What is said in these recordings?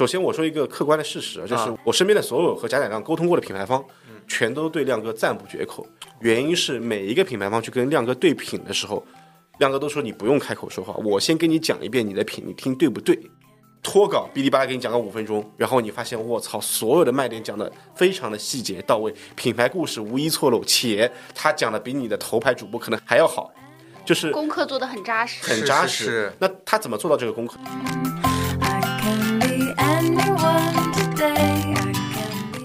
首先我说一个客观的事实，就是啊我身边的所有和贾乃亮沟通过的品牌方，全都对亮哥赞不绝口。原因是每一个品牌方去跟亮哥对品的时候，亮哥都说你不用开口说话，我先跟你讲一遍你的品，你听对不对？脱稿哔哩吧啦给你讲个五分钟，然后你发现我操，所有的卖点讲的非常的细节到位，品牌故事无一错漏，且他讲的比你的头牌主播可能还要好，就是功课做的很扎实。很扎实。是是是那他怎么做到这个功课？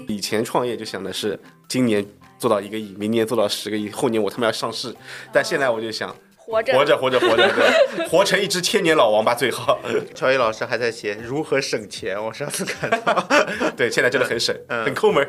以前创业就想的是今年做到一个亿，明年做到十个亿，后年我他妈要上市。但现在我就想活着，活着活着活着，对 活成一只千年老王八最好。乔伊老师还在写如何省钱，我上次看到。对，现在真的很省，嗯很抠门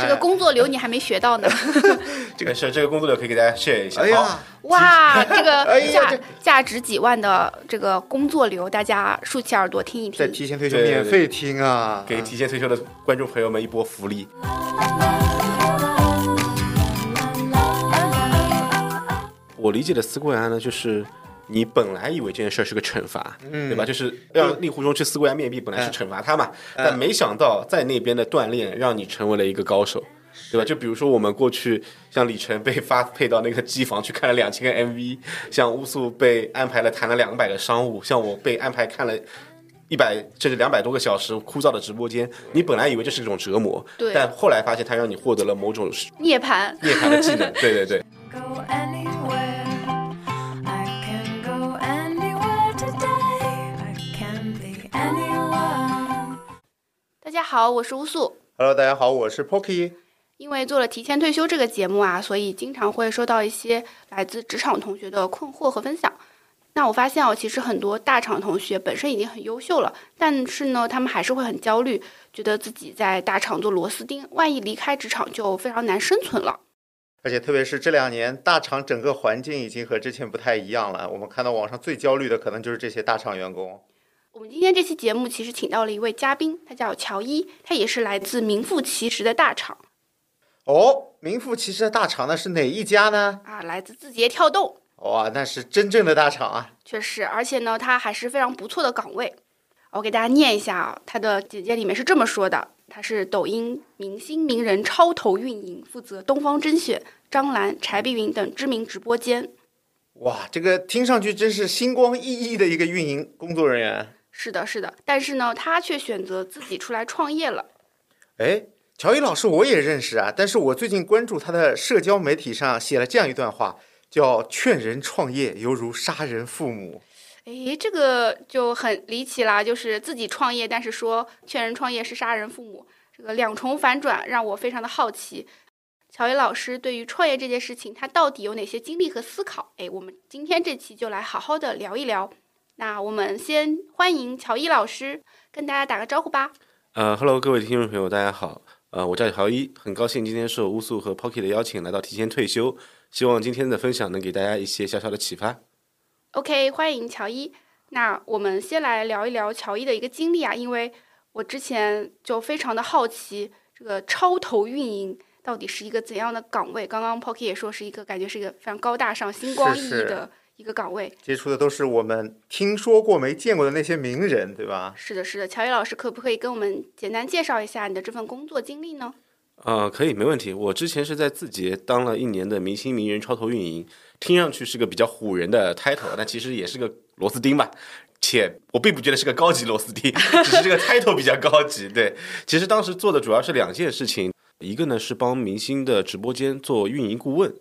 这个工作流你还没学到呢。这个是，这个工作流可以给大家 share 一下。哎呀好，，哇，这个 价这价值几万的这个工作流，大家竖起耳朵听一听。在提前退休免费听啊，给提前退休的观众朋友们一波福利。我理解的思归安呢，就是你本来以为这件事儿是个惩罚，对吧？就是让令狐冲去思归安面壁，本来是惩罚他嘛，但没想到在那边的锻炼让你成为了一个高手。对吧？就比如说我们过去，像李晨被发配到那个机房去看了两千个 MV，像乌素被安排了谈了两百个商务，像我被安排看了一百甚至两百多个小时枯燥的直播间。你本来以为这是一种折磨，对但后来发现它让你获得了某种涅槃，涅槃的技能。对对对，家好，我是乌素。Hello，大家好，我是 Pocky。因为做了提前退休这个节目啊，所以经常会收到一些来自职场同学的困惑和分享。那我发现哦，其实很多大厂同学本身已经很优秀了，但是呢，他们还是会很焦虑，觉得自己在大厂做螺丝钉，万一离开职场就非常难生存了。而且特别是这两年，大厂整个环境已经和之前不太一样了。我们看到网上最焦虑的可能就是这些大厂员工。我们今天这期节目其实请到了一位嘉宾，他叫乔伊，他也是来自名副其实的大厂哦，名副其实的大厂那是哪一家呢？啊，来自字节跳动。哇，那是真正的大厂啊！确实，而且呢，他还是非常不错的岗位。我给大家念一下啊，他的简介里面是这么说的：他是抖音明星名人超投运营，负责东方甄选、张兰、柴碧云等知名直播间。哇，这个听上去真是星光熠熠的一个运营工作人员。是的，是的，但是呢，他却选择自己出来创业了。哎，乔伊老师我也认识啊，但是我最近关注他的社交媒体上写了这样一段话，叫“劝人创业犹如杀人父母诶，这个就很离奇啦，就是自己创业，但是说劝人创业是杀人父母，这个两重反转让我非常的好奇。乔伊老师对于创业这件事情，他到底有哪些经历和思考？诶，我们今天这期就来好好的聊一聊。那我们先欢迎乔伊老师跟大家打个招呼吧。呃，Hello，各位听众朋友，大家好。呃，我叫乔伊，很高兴今天受乌素和 Pocky 的邀请来到提前退休，希望今天的分享能给大家一些小小的启发。OK，欢迎乔伊。那我们先来聊一聊乔伊的一个经历啊，因为我之前就非常的好奇，这个超投运营到底是一个怎样的岗位？刚刚 Pocky 也说是一个感觉是一个非常高大上、星光熠熠是的一个岗位。”，接触的都是我们听说过没见过的那些名人，对吧？是的，是的。乔宇老师可不可以跟我们简单介绍一下你的这份工作经历呢？呃，可以，没问题。我之前是在字节当了一年的明星名人超投运营，听上去是个比较唬人的 title，但其实也是个螺丝钉吧。且我并不觉得是个高级螺丝钉，只是这个 title 比较高级。对，其实当时做的主要是两件事情，一个呢是帮明星的直播间做运营顾问，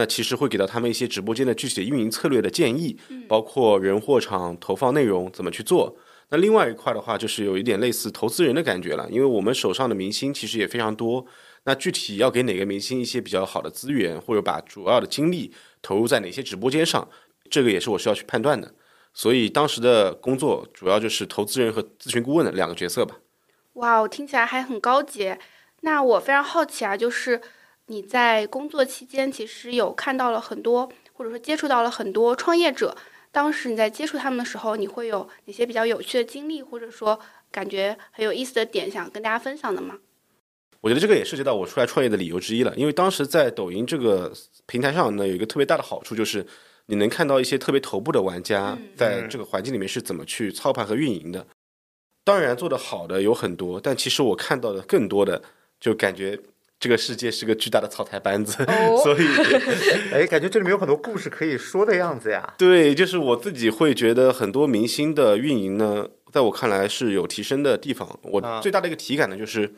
那其实会给到他们一些直播间的具体的运营策略的建议，包括人货场投放内容怎么去做。那另外一块的话，就是有一点类似投资人的感觉了，因为我们手上的明星其实也非常多，那具体要给哪个明星一些比较好的资源，或者把主要的精力投入在哪些直播间上，这个也是我需要去判断的。所以当时的工作主要就是投资人和咨询顾问的两个角色吧。哇我，听起来还很高级。那我非常好奇啊，就是你在工作期间其实有看到了很多，或者说接触到了很多创业者。当时你在接触他们的时候，你会有哪些比较有趣的经历，或者说感觉很有意思的点想跟大家分享的吗？我觉得这个也涉及到我出来创业的理由之一了，因为当时在抖音这个平台上呢，有一个特别大的好处就是，你能看到一些特别头部的玩家嗯在这个环境里面是怎么去操盘和运营的。当然，做得好的有很多，但其实我看到的更多的，就感觉这个世界是个巨大的草台班子，哦 所以 哎，感觉这里面有很多故事可以说的样子呀。对，就是我自己会觉得很多明星的运营呢，在我看来是有提升的地方。我啊最大的一个体感呢，就是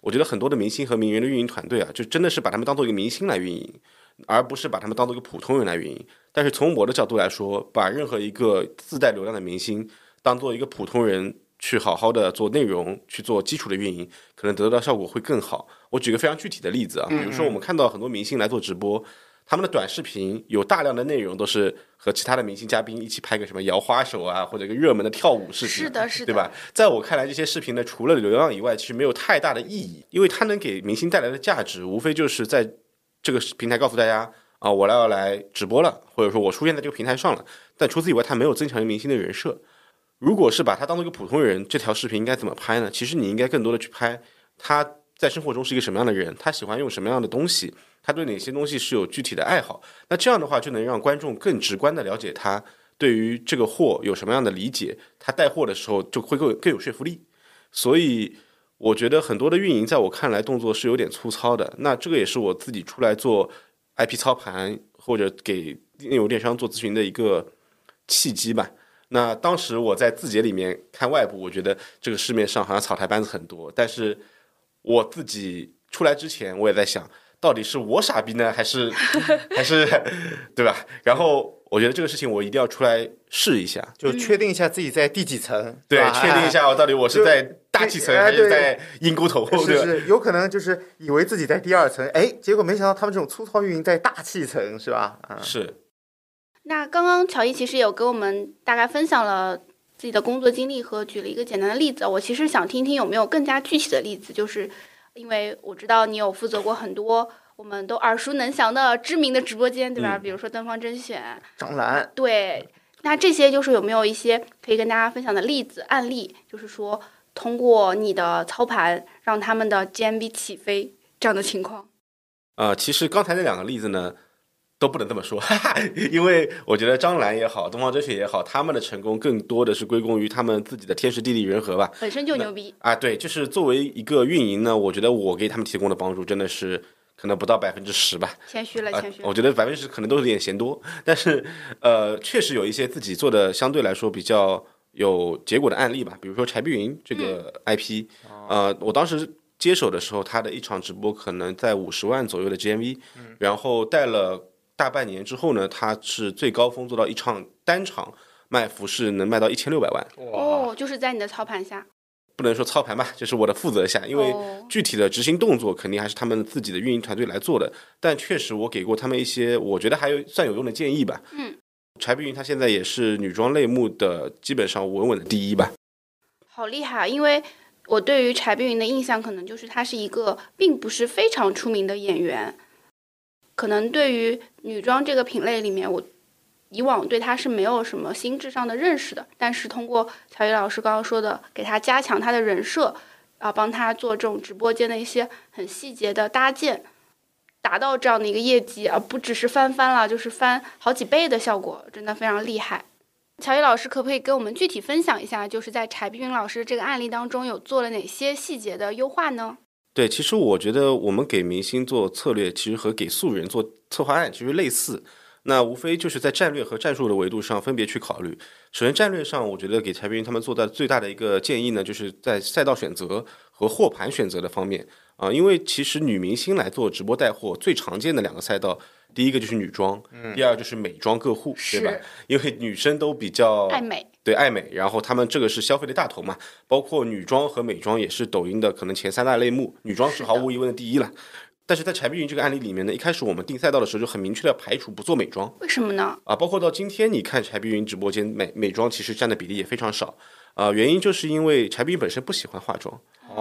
我觉得很多的明星和名人的运营团队啊，就真的是把他们当做一个明星来运营，而不是把他们当做一个普通人来运营。但是从我的角度来说，把任何一个自带流量的明星当做一个普通人去好好的做内容，去做基础的运营，可能得到效果会更好。我举个非常具体的例子啊，比如说我们看到很多明星来做直播。他们的短视频有大量的内容都是和其他的明星嘉宾一起拍个什么摇花手啊，或者一个热门的跳舞视频，是的是的对吧？在我看来，这些视频呢，除了流量以外，其实没有太大的意义，因为它能给明星带来的价值，无非就是在这个平台告诉大家啊，我要来直播了，或者说我出现在这个平台上了。但除此以外，它没有增强明星的人设。如果是把他当做一个普通人，这条视频应该怎么拍呢？其实你应该更多的去拍他在生活中是一个什么样的人，他喜欢用什么样的东西，他对哪些东西是有具体的爱好。那这样的话，就能让观众更直观的了解他对于这个货有什么样的理解，他带货的时候就会更更有说服力。所以我觉得很多的运营在我看来动作是有点粗糙的。那这个也是我自己出来做 IP 操盘或者给内容电商做咨询的一个契机吧。那当时我在字节里面看外部，我觉得这个市面上好像草台班子很多，但是我自己出来之前，我也在想，到底是我傻逼呢，还是 还是对吧？然后我觉得这个事情我一定要出来试一下，就确定一下自己在第几层，对确定一。下我到底我是在大气层哎还是在阴沟头？是是，有可能就是以为自己在第二层，哎，结果没想到他们这种粗糙运营在大气层，是吧？啊，是。那刚刚乔伊其实有给我们大概分享了自己的工作经历和举了一个简单的例子，我其实想听听有没有更加具体的例子，就是因为我知道你有负责过很多我们都耳熟能详的知名的直播间，对吧？嗯比如说东方甄选，张兰，对。那这些就是有没有一些可以跟大家分享的例子案例，就是说通过你的操盘让他们的 GMV 起飞这样的情况？呃，其实刚才那两个例子呢，都不能这么说，哈哈，因为我觉得张兰也好，东方甄选也好，他们的成功更多的是归功于他们自己的天时地利人和吧。本身就牛逼，啊，对，就是作为一个运营呢，我觉得我给他们提供的帮助真的是可能不到百分之十吧。谦虚了，啊谦虚，了。我觉得百分之十可能都有点嫌多，但是呃，确实有一些自己做的相对来说比较有结果的案例吧，比如说柴碧云这个 IP，、呃，我当时接手的时候，他的一场直播可能在五十万左右的 GMV，、然后带了大半年之后呢，他是最高峰做到一场单场卖服饰能卖到一千六百万，哦，就是在你的操盘下，不能说操盘吧，就是我的负责下，因为哦具体的执行动作肯定还是他们自己的运营团队来做的。但确实，我给过他们一些我觉得还有算有用的建议吧。嗯，柴碧云她现在也是女装类目的基本上稳稳的第一吧。好厉害啊！因为我对于柴碧云的印象可能就是她是一个并不是非常出名的演员，可能对于女装这个品类里面，我以往对她是没有什么心智上的认识的。但是通过乔伊老师刚刚说的，给她加强她的人设，啊，帮她做这种直播间的一些很细节的搭建。达到这样的一个业绩，而不只是翻番了，就是翻好几倍的效果，真的非常厉害。乔伊老师可不可以跟我们具体分享一下，就是在柴碧云老师这个案例当中有做了哪些细节的优化呢？对，其实我觉得我们给明星做策略，其实和给素人做策划案其实类似。那无非就是在战略和战术的维度上分别去考虑。首先，战略上，我觉得给柴碧云他们做的最大的一个建议呢，就是在赛道选择和货盘选择的方面啊、因为其实女明星来做直播带货，最常见的两个赛道，第一个就是女装，第二就是美妆个护，对吧？因为女生都比较爱美，对爱美，然后他们这个是消费的大头嘛，包括女装和美妆也是抖音的可能前三大类目，女装是毫无疑问的第一了。但是在柴碧云这个案例里面呢，一开始我们定赛道的时候就很明确的排除不做美妆为什么呢？啊，包括到今天你看柴碧云直播间美美妆其实占的比例也非常少啊，原因就是因为柴碧云本身不喜欢化妆，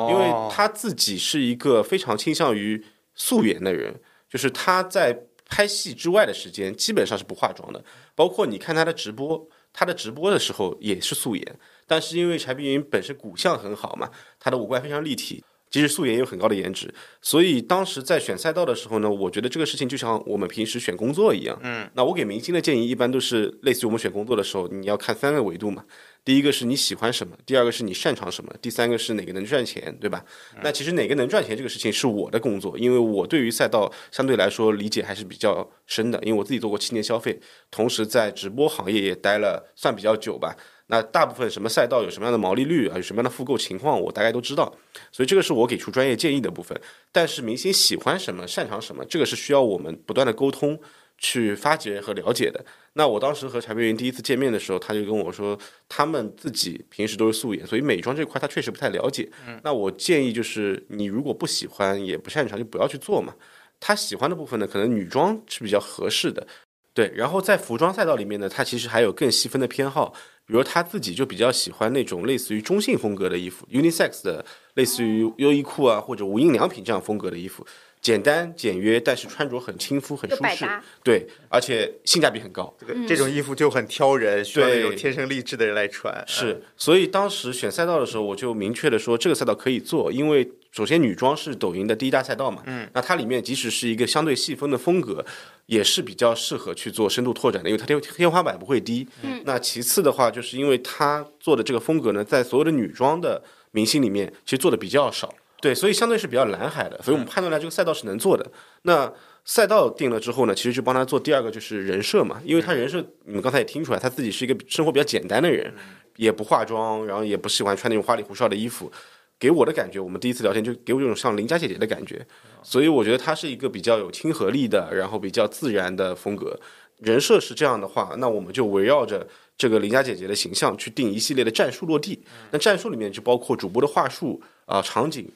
因为哦他自己是一个非常倾向于素颜的人，就是他在拍戏之外的时间基本上是不化妆的，包括你看他的直播，他的直播的时候也是素颜，但是因为柴碧云本身骨相很好嘛，她的五官非常立体，即使素颜也有很高的颜值。所以当时在选赛道的时候呢，我觉得这个事情就像我们平时选工作一样。嗯，那我给明星的建议一般都是类似于我们选工作的时候，你要看三个维度嘛。第一个是你喜欢什么，第二个是你擅长什么，第三个是哪个能赚钱，对吧？那其实哪个能赚钱这个事情是我的工作，因为我对于赛道相对来说理解还是比较深的，因为我自己做过七年消费，同时在直播行业也待了算比较久吧。那大部分什么赛道有什么样的毛利率啊，有什么样的复购情况，我大概都知道，所以这个是我给出专业建议的部分。但是明星喜欢什么，擅长什么，这个是需要我们不断的沟通。去发掘和了解的。那我当时和柴碧云第一次见面的时候，他就跟我说，他们自己平时都是素颜，所以美妆这块他确实不太了解。那我建议就是，你如果不喜欢也不擅长，就不要去做嘛。他喜欢的部分呢，可能女装是比较合适的。对，然后在服装赛道里面呢，他其实还有更细分的偏好，比如他自己就比较喜欢那种类似于中性风格的衣服，unisex 的，类似于优衣库啊或者无印良品这样风格的衣服，简单简约，但是穿着很亲肤、很舒适。对，而且性价比很高。这个这种衣服就很挑人，需要那种天生丽质的人来穿。是，所以当时选赛道的时候，我就明确的说这个赛道可以做，因为首先女装是抖音的第一大赛道嘛，嗯，那它里面即使是一个相对细分的风格，也是比较适合去做深度拓展的，因为它天天花板不会低。嗯，那其次的话，就是因为它做的这个风格呢，在所有的女装的明星里面，其实做的比较少，对，所以相对是比较蓝海的，所以我们判断了这个赛道是能做的。那赛道定了之后呢，其实就帮他做第二个就是人设嘛，因为他人设你们刚才也听出来，他自己是一个生活比较简单的人，也不化妆，然后也不喜欢穿那种花里胡哨的衣服。给我的感觉，我们第一次聊天就给我这种像邻家姐姐的感觉，所以我觉得她是一个比较有亲和力的，然后比较自然的风格。人设是这样的话，那我们就围绕着这个邻家姐姐的形象去定一系列的战术落地。那战术里面就包括主播的话术啊、场景。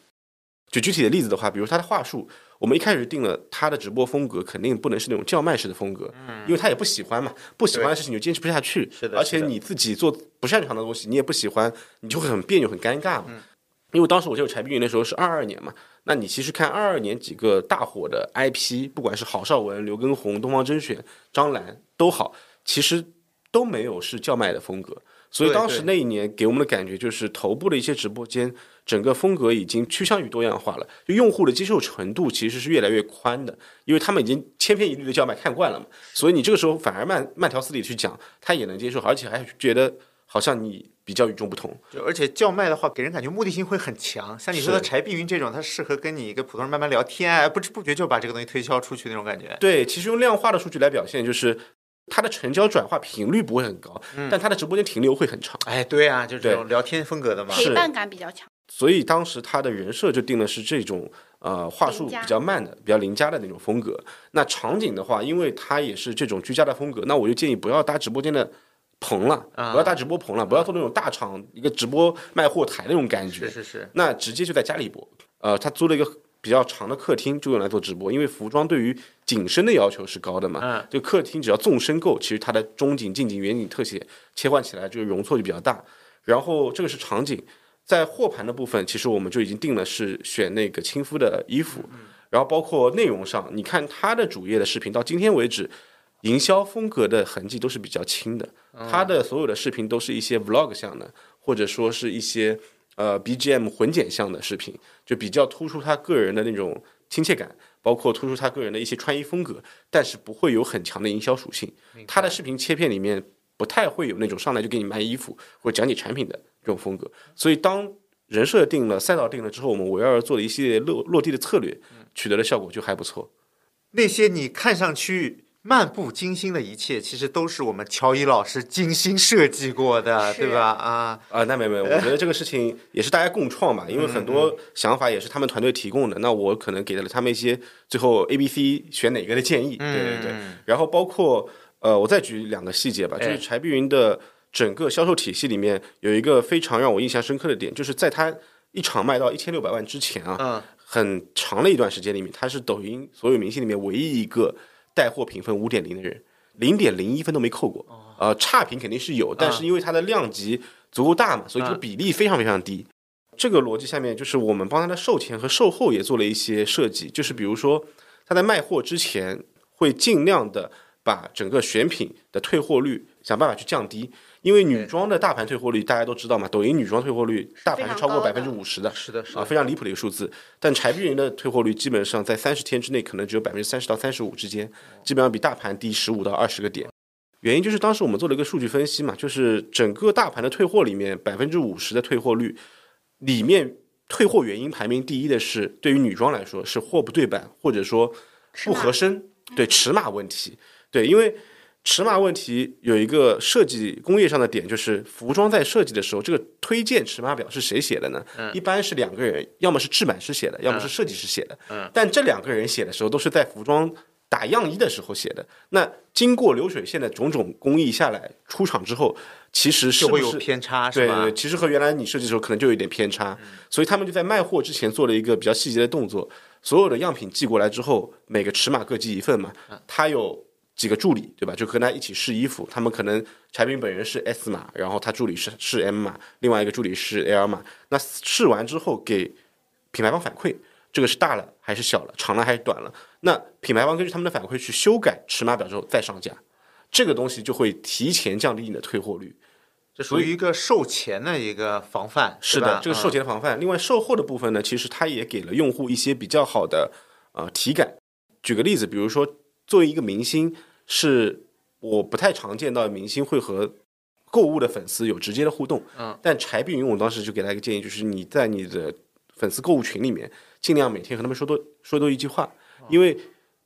举具体的例子的话，比如他的话术，我们一开始定了他的直播风格，肯定不能是那种叫卖式的风格，因为他也不喜欢嘛，不喜欢的事情就坚持不下去。是的而且你自己做不擅长的东西，你也不喜欢，你就会很别扭、很尴尬嘛。因为当时我记得柴碧云的时候是二二年嘛，那你其实看二二年几个大火的 IP，不管是郝邵文、刘畊宏、东方甄选、张兰都好，其实都没有是叫卖的风格。所以当时那一年给我们的感觉就是，头部的一些直播间，整个风格已经趋向于多样化了，就用户的接受程度其实是越来越宽的，因为他们已经千篇一律的叫卖看惯了嘛，所以你这个时候反而慢慢条斯理去讲，他也能接受，而且还觉得好像你比较与众不同。就而且叫卖的话，给人感觉目的性会很强。像你说的柴碧云这种，它适合跟你一个普通人慢慢聊天啊，不知不觉就把这个东西推销出去那种感觉。对，其实用量化的数据来表现，就是它的成交转化频率不会很高，但它的直播间停留会很长。哎，对啊，就是这种聊天风格的嘛。陪伴感比较强。所以当时他的人设就定的是这种呃话术比较慢的、比较邻家的那种风格。那场景的话，因为它也是这种居家的风格，那我就建议不要搭直播间的棚了，啊不要搭直播棚了，不要做那种大厂一个直播卖货台那种感觉。是是是，那直接就在家里播。呃，他租了一个比较长的客厅，就用来做直播，因为服装对于景深的要求是高的嘛。嗯，就客厅只要纵深够，其实它的中景、近景、远景特写切换起来，这个容错就比较大。然后这个是场景，在货盘的部分，其实我们就已经定了是选那个亲肤的衣服，然后包括内容上，你看他的主页的视频到今天为止。营销风格的痕迹都是比较轻的，他的所有的视频都是一些 vlog 向的，或者说是一些呃 BGM 混剪向的视频，就比较突出他个人的那种亲切感，包括突出他个人的一些穿衣风格，但是不会有很强的营销属性。他的视频切片里面不太会有那种上来就给你卖衣服或者讲解产品的这种风格，所以当人设定了、赛道定了之后，我们围绕着做了一系列落落地的策略，取得的效果就还不错。那些你看上去漫不经心的一切，其实都是我们乔伊老师精心设计过的，对吧？啊，啊，那没有没有，我觉得这个事情也是大家共创吧，因为很多想法也是他们团队提供的，那我可能给了他们一些最后 A、B、C 选哪个的建议，对对对，然后包括呃，我再举两个细节吧，就是哎柴碧云的整个销售体系里面有一个非常让我印象深刻的点，就是在他一场卖到一千六百万之前啊，嗯，很长的一段时间里面，他是抖音所有明星里面唯一一个带货评分五点零的人，零点零一分都没扣过。呃，差评肯定是有，但是因为它的量级足够大嘛，所以这个比例非常非常低。这个逻辑下面，就是我们帮他的售前和售后也做了一些设计，就是比如说他在卖货之前会尽量的把整个选品的退货率想办法去降低，因为女装的大盘退货率大家都知道嘛，抖音女装退货率大盘是超过百分之五十的，是的，是啊，非常离谱的一个数字。但柴碧云的退货率基本上在三十天之内可能只有百分之三十到三十五之间，基本上比大盘低十五到二十个点。原因就是当时我们做了一个数据分析嘛，就是整个大盘的退货里面百分之五十的退货率，里面退货原因排名第一的是对于女装来说是货不对版，或者说不合身，对尺码问题，对，因为尺码问题有一个设计工业上的点，就是服装在设计的时候，这个推荐尺码表是谁写的呢？一般是两个人，要么是制版师写的，要么是设计师写的。嗯但这两个人写的时候，都是在服装打样衣的时候写的。那经过流水线的种种工艺下来，出厂之后，其实是就会有偏差，是吧对对，？其实和原来你设计的时候可能就有一点偏差，所以他们就在卖货之前做了一个比较细节的动作，所有的样品寄过来之后，每个尺码各寄一份嘛，它有几个助理对吧？就跟他一起试衣服，他们可能产品本人是 S 码，然后他助理是是 M 码，另外一个助理是 L 码，那试完之后给品牌方反馈。这个是大了还是小了，长了还是短了？那品牌方根据他们的反馈去修改尺码表之后再上架，这个东西就会提前降低你的退货率。这属于一个售前的一个防范，是的，这个售嗯前的防范。另外，售后的部分呢，其实它也给了用户一些比较好的呃体感。举个例子，比如说，作为一个明星，是我不太常见到明星会和购物的粉丝有直接的互动。嗯，但柴碧云，我当时就给他一个建议，就是你在你的粉丝购物群里面，尽量每天和他们说多说多一句话，因为。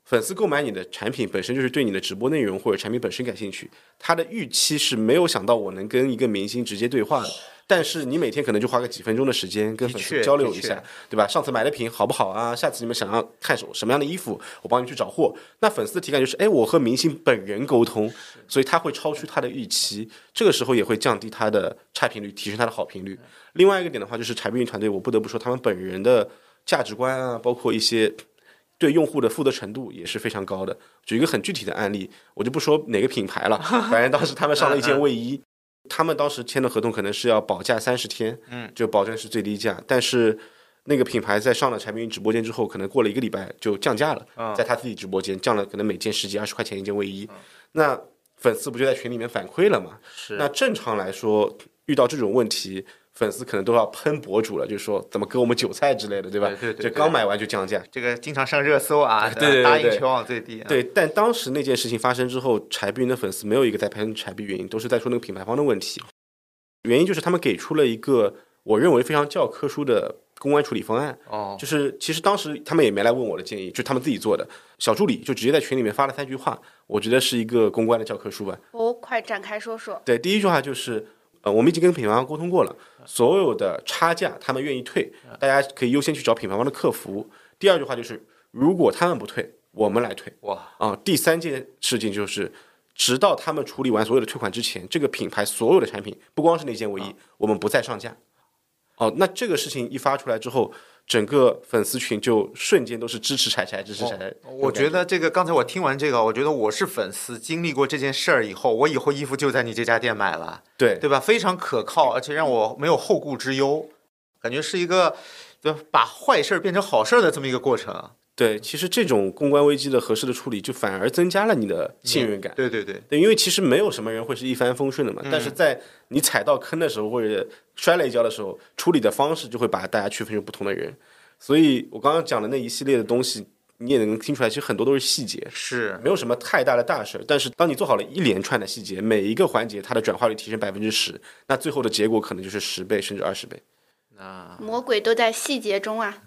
粉丝购买你的产品本身就是对你的直播内容或者产品本身感兴趣，他的预期是没有想到我能跟一个明星直接对话的。但是你每天可能就花个几分钟的时间跟粉丝交流一下，对吧？上次买的品好不好啊？下次你们想要看什什么样的衣服，我帮你去找货。那粉丝的体感就是，哎，我和明星本人沟通，所以他会超出他的预期，这个时候也会降低他的差评率，提升他的好评率。另外一个点的话，就是柴碧云团队，我不得不说他们本人的价值观啊，包括一些对用户的负责程度也是非常高的。举一个很具体的案例，我就不说哪个品牌了，反正当时他们上了一件卫衣，他们当时签的合同可能是要保价三十天，嗯，就保证是最低价，但是。那个品牌在上了柴冰云直播间之后，可能过了一个礼拜就降价了，嗯在他自己直播间降了可能每件十几二十块钱一件卫衣，那粉丝不就在群里面反馈了吗？是那正常来说，遇到这种问题，粉丝可能都要喷博主了，就说怎么割我们韭菜之类的，对吧？对对对对就刚买完就降价。这个经常上热搜啊，对对对对答应全网最低啊，对，但当时那件事情发生之后，柴碧云的粉丝没有一个在喷柴碧云，都是在说那个品牌方的问题。原因就是他们给出了一个我认为非常教科书的公关处理方案，哦，就是其实当时他们也没来问我的建议，就他们自己做的。小助理就直接在群里面发了三句话，我觉得是一个公关的教科书吧。哦，快展开说说。对，第一句话就是，呃，我们已经跟品牌方沟通过了，所有的差价他们愿意退，大家可以优先去找品牌方的客服。第二句话就是，如果他们不退，我们来退。哇，啊，第三件事情就是，直到他们处理完所有的退款之前，这个品牌所有的产品，不光是那件卫衣，我们不再上架。哦，那这个事情一发出来之后，整个粉丝群就瞬间都是支持柴柴，支持柴柴。我觉得这个刚才我听完这个，我觉得我是粉丝，经历过这件事儿以后，我以后衣服就在你这家店买了，对对吧？非常可靠，而且让我没有后顾之忧，感觉是一个对吧把坏事儿变成好事儿的这么一个过程。对，其实这种公关危机的合适的处理，就反而增加了你的信任感。对对对，对，因为其实没有什么人会是一帆风顺的嘛，但是在你踩到坑的时候或者摔了一跤的时候，处理的方式就会把大家区分成不同的人。所以我刚刚讲的那一系列的东西，你也能听出来，其实很多都是细节，是没有什么太大的大事儿。但是当你做好了一连串的细节，每一个环节它的转化率提升百分之十，那最后的结果可能就是十倍甚至二十倍。那魔鬼都在细节中啊。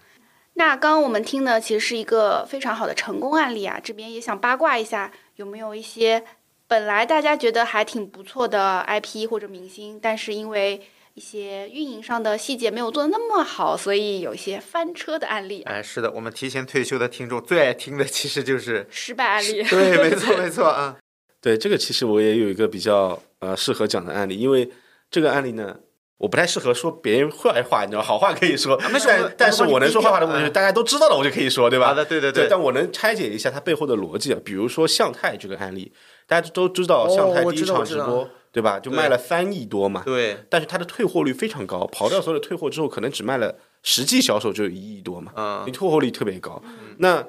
那刚刚我们听的其实是一个非常好的成功案例啊，这边也想八卦一下，有没有一些本来大家觉得还挺不错的 IP 或者明星，但是因为一些运营上的细节没有做的那么好，所以有一些翻车的案例啊，哎，是的，我们提前退休的听众最爱听的其实就是，失败案例。对，没错没错啊，对，这个其实我也有一个比较呃适合讲的案例，因为这个案例呢，我不太适合说别人坏话，你知道，好话可以说，没事我们但但是我能说坏话的部分就是嗯大家都知道了，我就可以说，对吧？好的，对对对，但我能拆解一下它背后的逻辑啊。比如说向太这个案例，大家都知道向太第一场直播，对吧？就卖了三亿多嘛，对，但是它的退货率非常高，刨掉所有的退货之后，可能只卖了实际销售就有一亿多嘛，你嗯，退货率特别高。那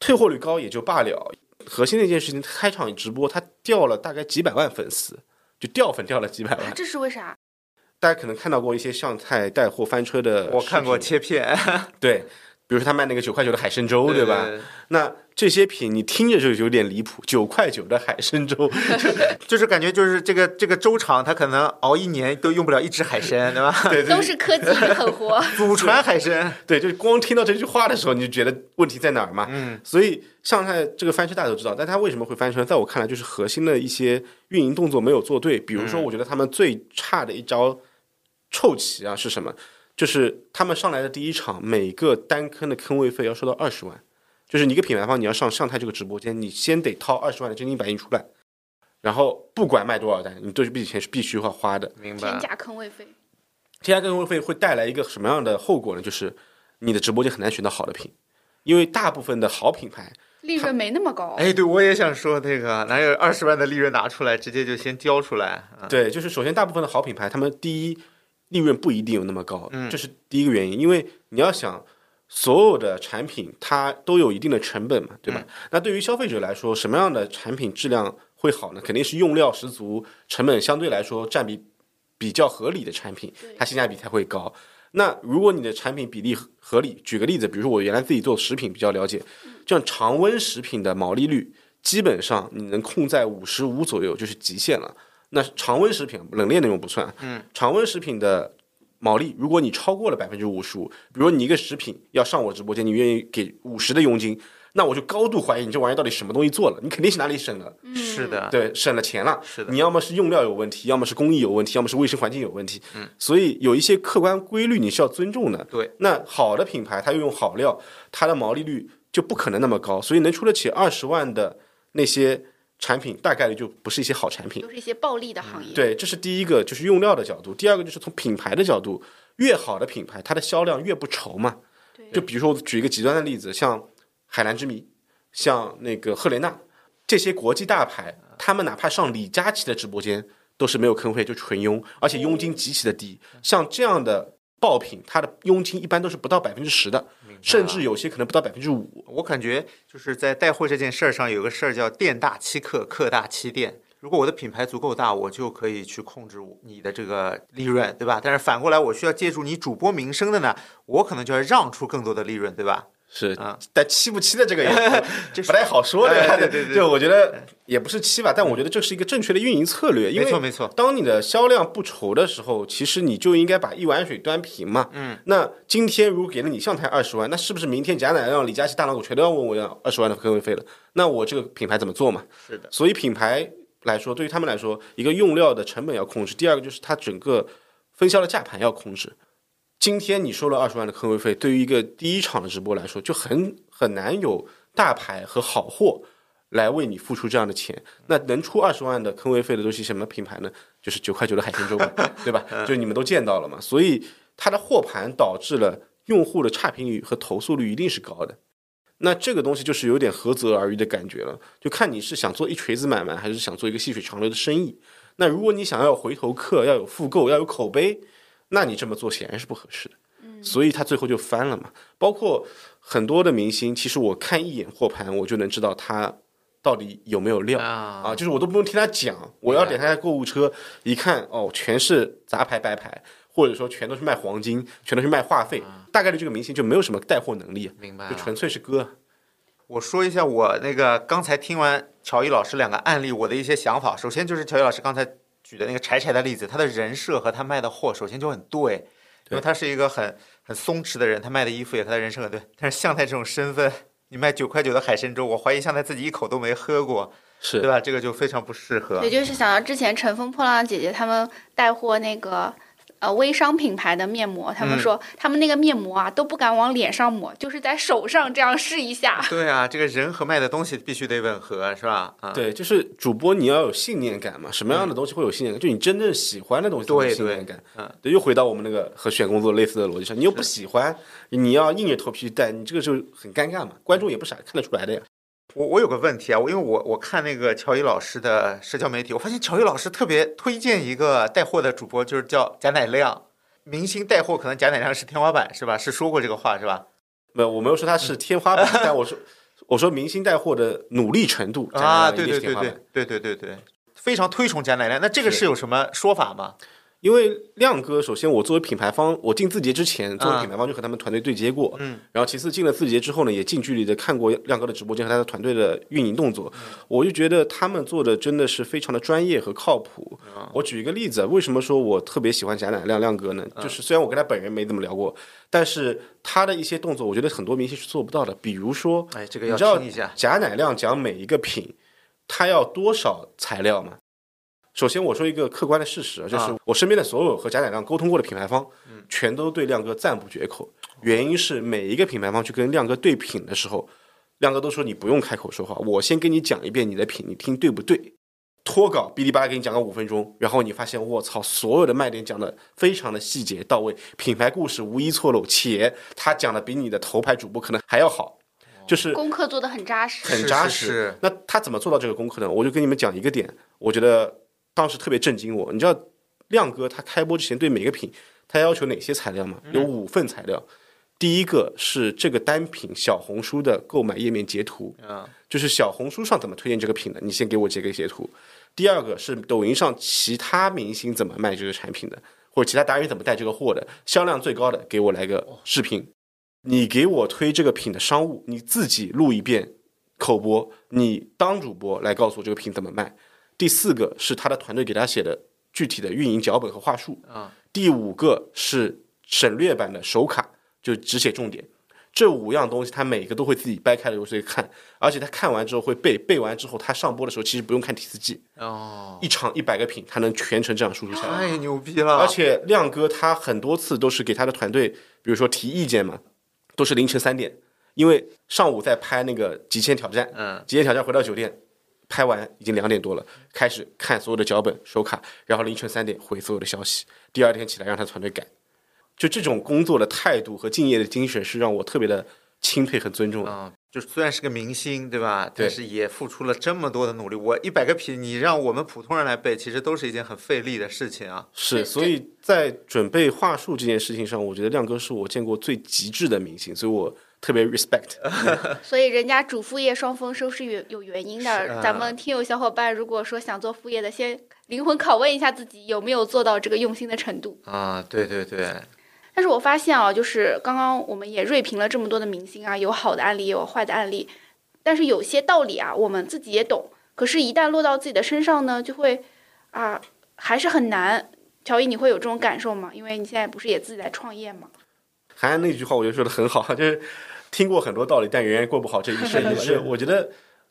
退货率高也就罢了，核心的一件事情，开场直播它掉了大概几百万粉丝，就掉粉掉了几百万。这是为啥？大家可能看到过一些上菜带货翻车的，我看过，切片，对，比如说他卖那个九块九的海参粥，对吧？那这些品你听着就有点离谱，九块九的海参粥，就是感觉就是这个这个粥厂，它可能熬一年都用不了一只海参，对吧？对对 都是科技与狠活。祖传海参，对，就是光听到这句话的时候，你就觉得问题在哪儿嘛？嗯，所以上菜这个翻车大家都知道，但它为什么会翻车？在我看来，就是核心的一些运营动作没有做对。比如说，我觉得他们最差的一招臭棋啊是什么？就是他们上来的第一场，每个单坑的坑位费要收到二十万，就是你一个品牌方你要上上泰这个直播间，你先得掏二十万的真金白银出来，然后不管卖多少单，你这笔钱是必须要花的。明白天价坑位费，天价坑位费会带来一个什么样的后果呢？就是你的直播间很难选到好的品，因为大部分的好品牌，利润没那么高。哎，对，我也想说这个，哪有二十万的利润拿出来，直接就先交出来？啊对，就是首先大部分的好品牌，他们第一利润不一定有那么高，嗯这是第一个原因。因为你要想，所有的产品它都有一定的成本嘛，对吧？那对于消费者来说，什么样的产品质量会好呢？肯定是用料十足、成本相对来说占比比较合理的产品，它性价比才会高。那如果你的产品比例合合理，举个例子，比如说我原来自己做食品比较了解，像常温食品的毛利率，基本上你能控在五十五左右就是极限了。那常温食品冷链内容不算，嗯，常温食品的毛利，如果你超过了百分之五十五，比如你一个食品要上我直播间，你愿意给五十的佣金，那我就高度怀疑你这玩意儿到底什么东西做了，你肯定是哪里省了，是的，对，省了钱了。是的你要么是用料有问题，要么是工艺有问题，要么是卫生环境有问题。嗯，所以有一些客观规律你是要尊重的。对，那好的品牌，它又用好料，它的毛利率就不可能那么高，所以能出得起二十万的那些产品，大概率就不是一些好产品都。是一些暴利的行业。对，这是第一个，就是用料的角度；第二个就是从品牌的角度，越好的品牌，它的销量越不愁嘛。对就比如说，我举一个极端的例子，像海蓝之谜，像那个赫莲娜这些国际大牌，他们哪怕上李佳琦的直播间都是没有坑费，就纯佣，而且佣金极其的低。像这样的爆品，它的佣金一般都是不到百分之十的，甚至有些可能不到百分之五。我感觉就是在带货这件事儿上有个事儿叫店大欺客，客大欺店。如果我的品牌足够大，我就可以去控制你的这个利润，对吧？但是反过来，我需要借助你主播名声的呢，我可能就要让出更多的利润，对吧？是啊，但七不七的这个也 这不太好说对对对就我觉得也不是七吧，但我觉得这是一个正确的运营策略。因为没错没错，当你的销量不愁的时候，其实你就应该把一碗水端平嘛。嗯，那今天如果给了你上台二十万，那是不是明天贾乃亮、李佳琦、大老狗全都要问我要二十万的坑位费了？那我这个品牌怎么做嘛？是的，所以品牌来说，对于他们来说，一个用料的成本要控制，第二个就是它整个分销的价盘要控制。今天你收了二十万的坑位费，对于一个第一场的直播来说，就很很难有大牌和好货来为你付出这样的钱。那能出二十万的坑位费的都是什么品牌呢？就是九块九的海鲜粥嘛，对吧？就你们都见到了嘛。所以它的货盘导致了用户的差评率和投诉率一定是高的。那这个东西就是有点涸泽而渔的感觉了，就看你是想做一锤子买卖，还是想做一个细水长流的生意。那如果你想要有回头客，要有复购，要有口碑，那你这么做显然是不合适的。所以他最后就翻了嘛。包括很多的明星，其实我看一眼货盘，我就能知道他到底有没有料啊啊，就是我都不用听他讲，我要点开购物车一看，哦，全是杂牌白牌，或者说全都是卖黄金，全都是卖话费，大概率这个明星就没有什么带货能力，明白。就纯粹是歌。我说一下我那个刚才听完乔伊老师两个案例，我的一些想法。首先就是乔伊老师刚才举的那个柴柴的例子，他的人设和他卖的货，首先就很对，因为他是一个很很松弛的人，他卖的衣服也和他人设很对。但是向太这种身份，你卖九块九的海参粥，我怀疑向太自己一口都没喝过，是对吧？这个就非常不适合也。就是想到之前乘风破浪的姐姐他们带货那个呃微商品牌的面膜，他嗯们说他们那个面膜啊都不敢往脸上抹，就是在手上这样试一下。对啊，这个人和卖的东西必须得吻合，是吧？啊，对，就是主播你要有信念感嘛，什么样的东西会有信念感？就你真正喜欢的东西才会有对信念感。嗯，对，又回到我们那个和选工作类似的逻辑上，你又不喜欢，你要硬着头皮去带，你这个就很尴尬嘛，观众也不傻，看得出来的呀。我我有个问题啊，我因为我我看那个乔伊老师的社交媒体，我发现乔伊老师特别推荐一个带货的主播，就是叫贾乃亮。明星带货可能贾乃亮是天花板，是吧？是说过这个话是吧？没有，我没有说他是天花板，但我说我说明星带货的努力程度啊，对对对对。对对对对，非常推崇贾乃亮，那这个是是有什么说法吗？因为亮哥，首先我作为品牌方，我进字节之前，作为啊品牌方就和他们团队对接过，嗯，然后其次进了字节之后呢，也近距离的看过亮哥的直播间和他的团队的运营动作，嗯我就觉得他们做的真的是非常的专业和靠谱。嗯我举一个例子，为什么说我特别喜欢贾乃亮亮哥呢？嗯就是虽然我跟他本人没怎么聊过，但是他的一些动作，我觉得很多明星是做不到的，比如说，哎，这个要听一下。贾乃亮讲每一个品，他要多少材料吗？首先，我说一个客观的事实啊，就是啊我身边的所有和贾乃亮沟通过的品牌方，全都对亮哥赞不绝口。原因是每一个品牌方去跟亮哥对品的时候，亮哥都说你不用开口说话，我先跟你讲一遍你的品，你听对不对？脱稿哔哩吧啦给你讲个五分钟，然后你发现我操，所有的卖点讲的非常的细节到位，品牌故事无一错漏，且他讲的比你的头牌主播可能还要好，就是功课做的很扎实。很扎实。是是是那他怎么做到这个功课呢？我就跟你们讲一个点，我觉得当时特别震惊我。你知道亮哥他开播之前对每个品他要求哪些材料吗？有五份材料。第一个是这个单品小红书的购买页面截图，啊，就是小红书上怎么推荐这个品的，你先给我截个截图。第二个是抖音上其他明星怎么卖这个产品的，或者其他达人怎么带这个货的，销量最高的给我来个视频。你给我推这个品的商务，你自己录一遍口播，你当主播来告诉我这个品怎么卖。第四个是他的团队给他写的具体的运营脚本和话术。啊，第五个是省略版的手卡，就只写重点。这五样东西，他每个都会自己掰开了揉碎看，而且他看完之后会背，背完之后他上播的时候其实不用看提词记，哦，一场一百个品，他能全程这样输出下来。太牛逼了！而且亮哥他很多次都是给他的团队，比如说提意见嘛，都是凌晨三点，因为上午在拍那个极限挑战，嗯，极限挑战回到酒店，拍完已经两点多了，开始看所有的脚本手卡，然后凌晨三点回所有的消息，第二天起来让他团队改，就这种工作的态度和敬业的精神是让我特别的钦佩和尊重的。啊、就虽然是个明星，对吧？对但是也付出了这么多的努力。我一百个品，你让我们普通人来背，其实都是一件很费力的事情啊。是，这所以在准备话术这件事情上，我觉得亮哥是我见过最极致的明星，所以我特别 respect。所以人家主副业双丰收是有有原因的。啊咱们听友小伙伴如果说想做副业的，先灵魂拷问一下自己有没有做到这个用心的程度。啊，对对对，但是我发现啊，就是刚刚我们也锐评了这么多的明星啊，有好的案例，也有坏的案例。但是有些道理啊，我们自己也懂，可是，一旦落到自己的身上呢，就会啊，还是很难。乔伊，你会有这种感受吗？因为你现在不是也自己在创业吗？韩寒那句话我觉得说的很好，就是听过很多道理，但仍然过不好这一生。也是我觉得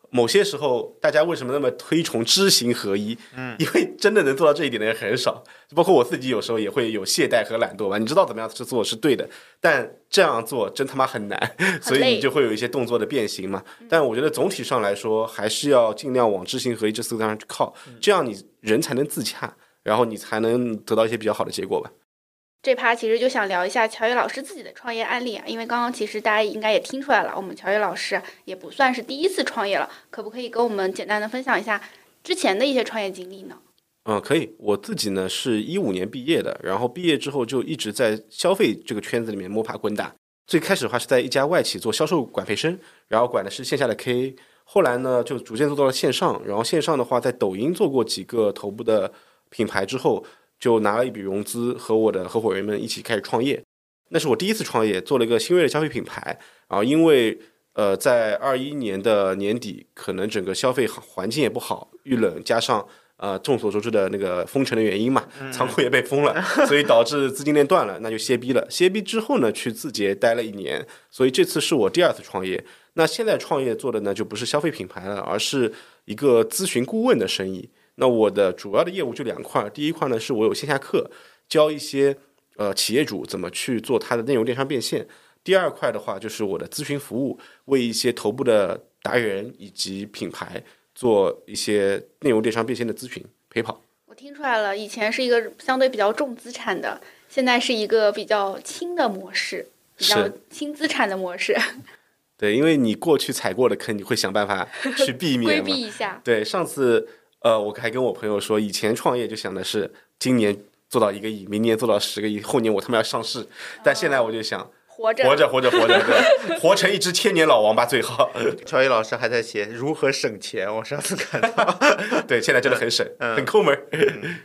某些时候，大家为什么那么推崇知行合一？嗯，因为真的能做到这一点的人很少，包括我自己有时候也会有懈怠和懒惰吧。你知道怎么样去做是对的，但这样做真他妈很难，所以你就会有一些动作的变形嘛。但我觉得总体上来说，还是要尽量往知行合一这四个字上去靠，这样你人才能自洽，然后你才能得到一些比较好的结果吧。这趴其实就想聊一下乔宇老师自己的创业案例啊，因为刚刚其实大家应该也听出来了，我们乔宇老师也不算是第一次创业了，可不可以跟我们简单的分享一下之前的一些创业经历呢？嗯，可以。我自己呢是一五年毕业的，然后毕业之后就一直在消费这个圈子里面摸爬滚打。最开始的话是在一家外企做销售管培生，然后管的是线下的 KA。后来呢就逐渐做到了线上，然后线上的话在抖音做过几个头部的品牌之后，就拿了一笔融资，和我的合伙人们一起开始创业。那是我第一次创业，做了一个新锐的消费品牌。然后因为呃在二一年的年底，可能整个消费环境也不好，遇冷加上呃众所周知的那个封城的原因嘛，仓库也被封了，所以导致资金链断了，那就歇逼了。歇逼之后呢，去字节待了一年，所以这次是我第二次创业。那现在创业做的呢，就不是消费品牌了，而是一个咨询顾问的生意。那我的主要的业务就两块，第一块呢是我有线下课，教一些呃企业主怎么去做他的内容电商变现。第二块的话就是我的咨询服务，为一些头部的达人以及品牌做一些内容电商变现的咨询陪跑。我听出来了，以前是一个相对比较重资产的，现在是一个比较轻的模式，比较轻资产的模式，对，因为你过去踩过的坑，你会想办法去避免规嘛。避一下。对，上次呃，我还跟我朋友说，以前创业就想的是今年做到一个亿，明年做到十个亿，后年我他妈要上市。但现在我就想，活着。活着，活着，活着，对，活成一只千年老王八最好。乔伊老师还在写如何省钱，我上次看到。对，现在真的很省，嗯很抠门儿。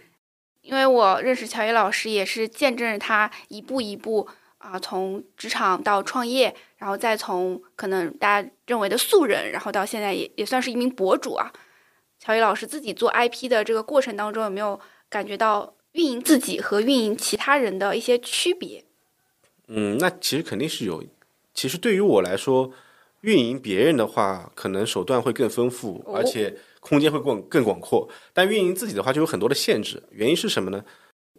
因为我认识乔伊老师，也是见证着他一步一步啊、从职场到创业，然后再从可能大家认为的素人，然后到现在也也算是一名博主啊。乔伊老师自己做 IP 的这个过程当中，有没有感觉到运营自己和运营其他人的一些区别？嗯，那其实肯定是有。其实对于我来说，运营别人的话，可能手段会更丰富，哦而且空间会更更广阔。但运营自己的话，就有很多的限制。原因是什么呢？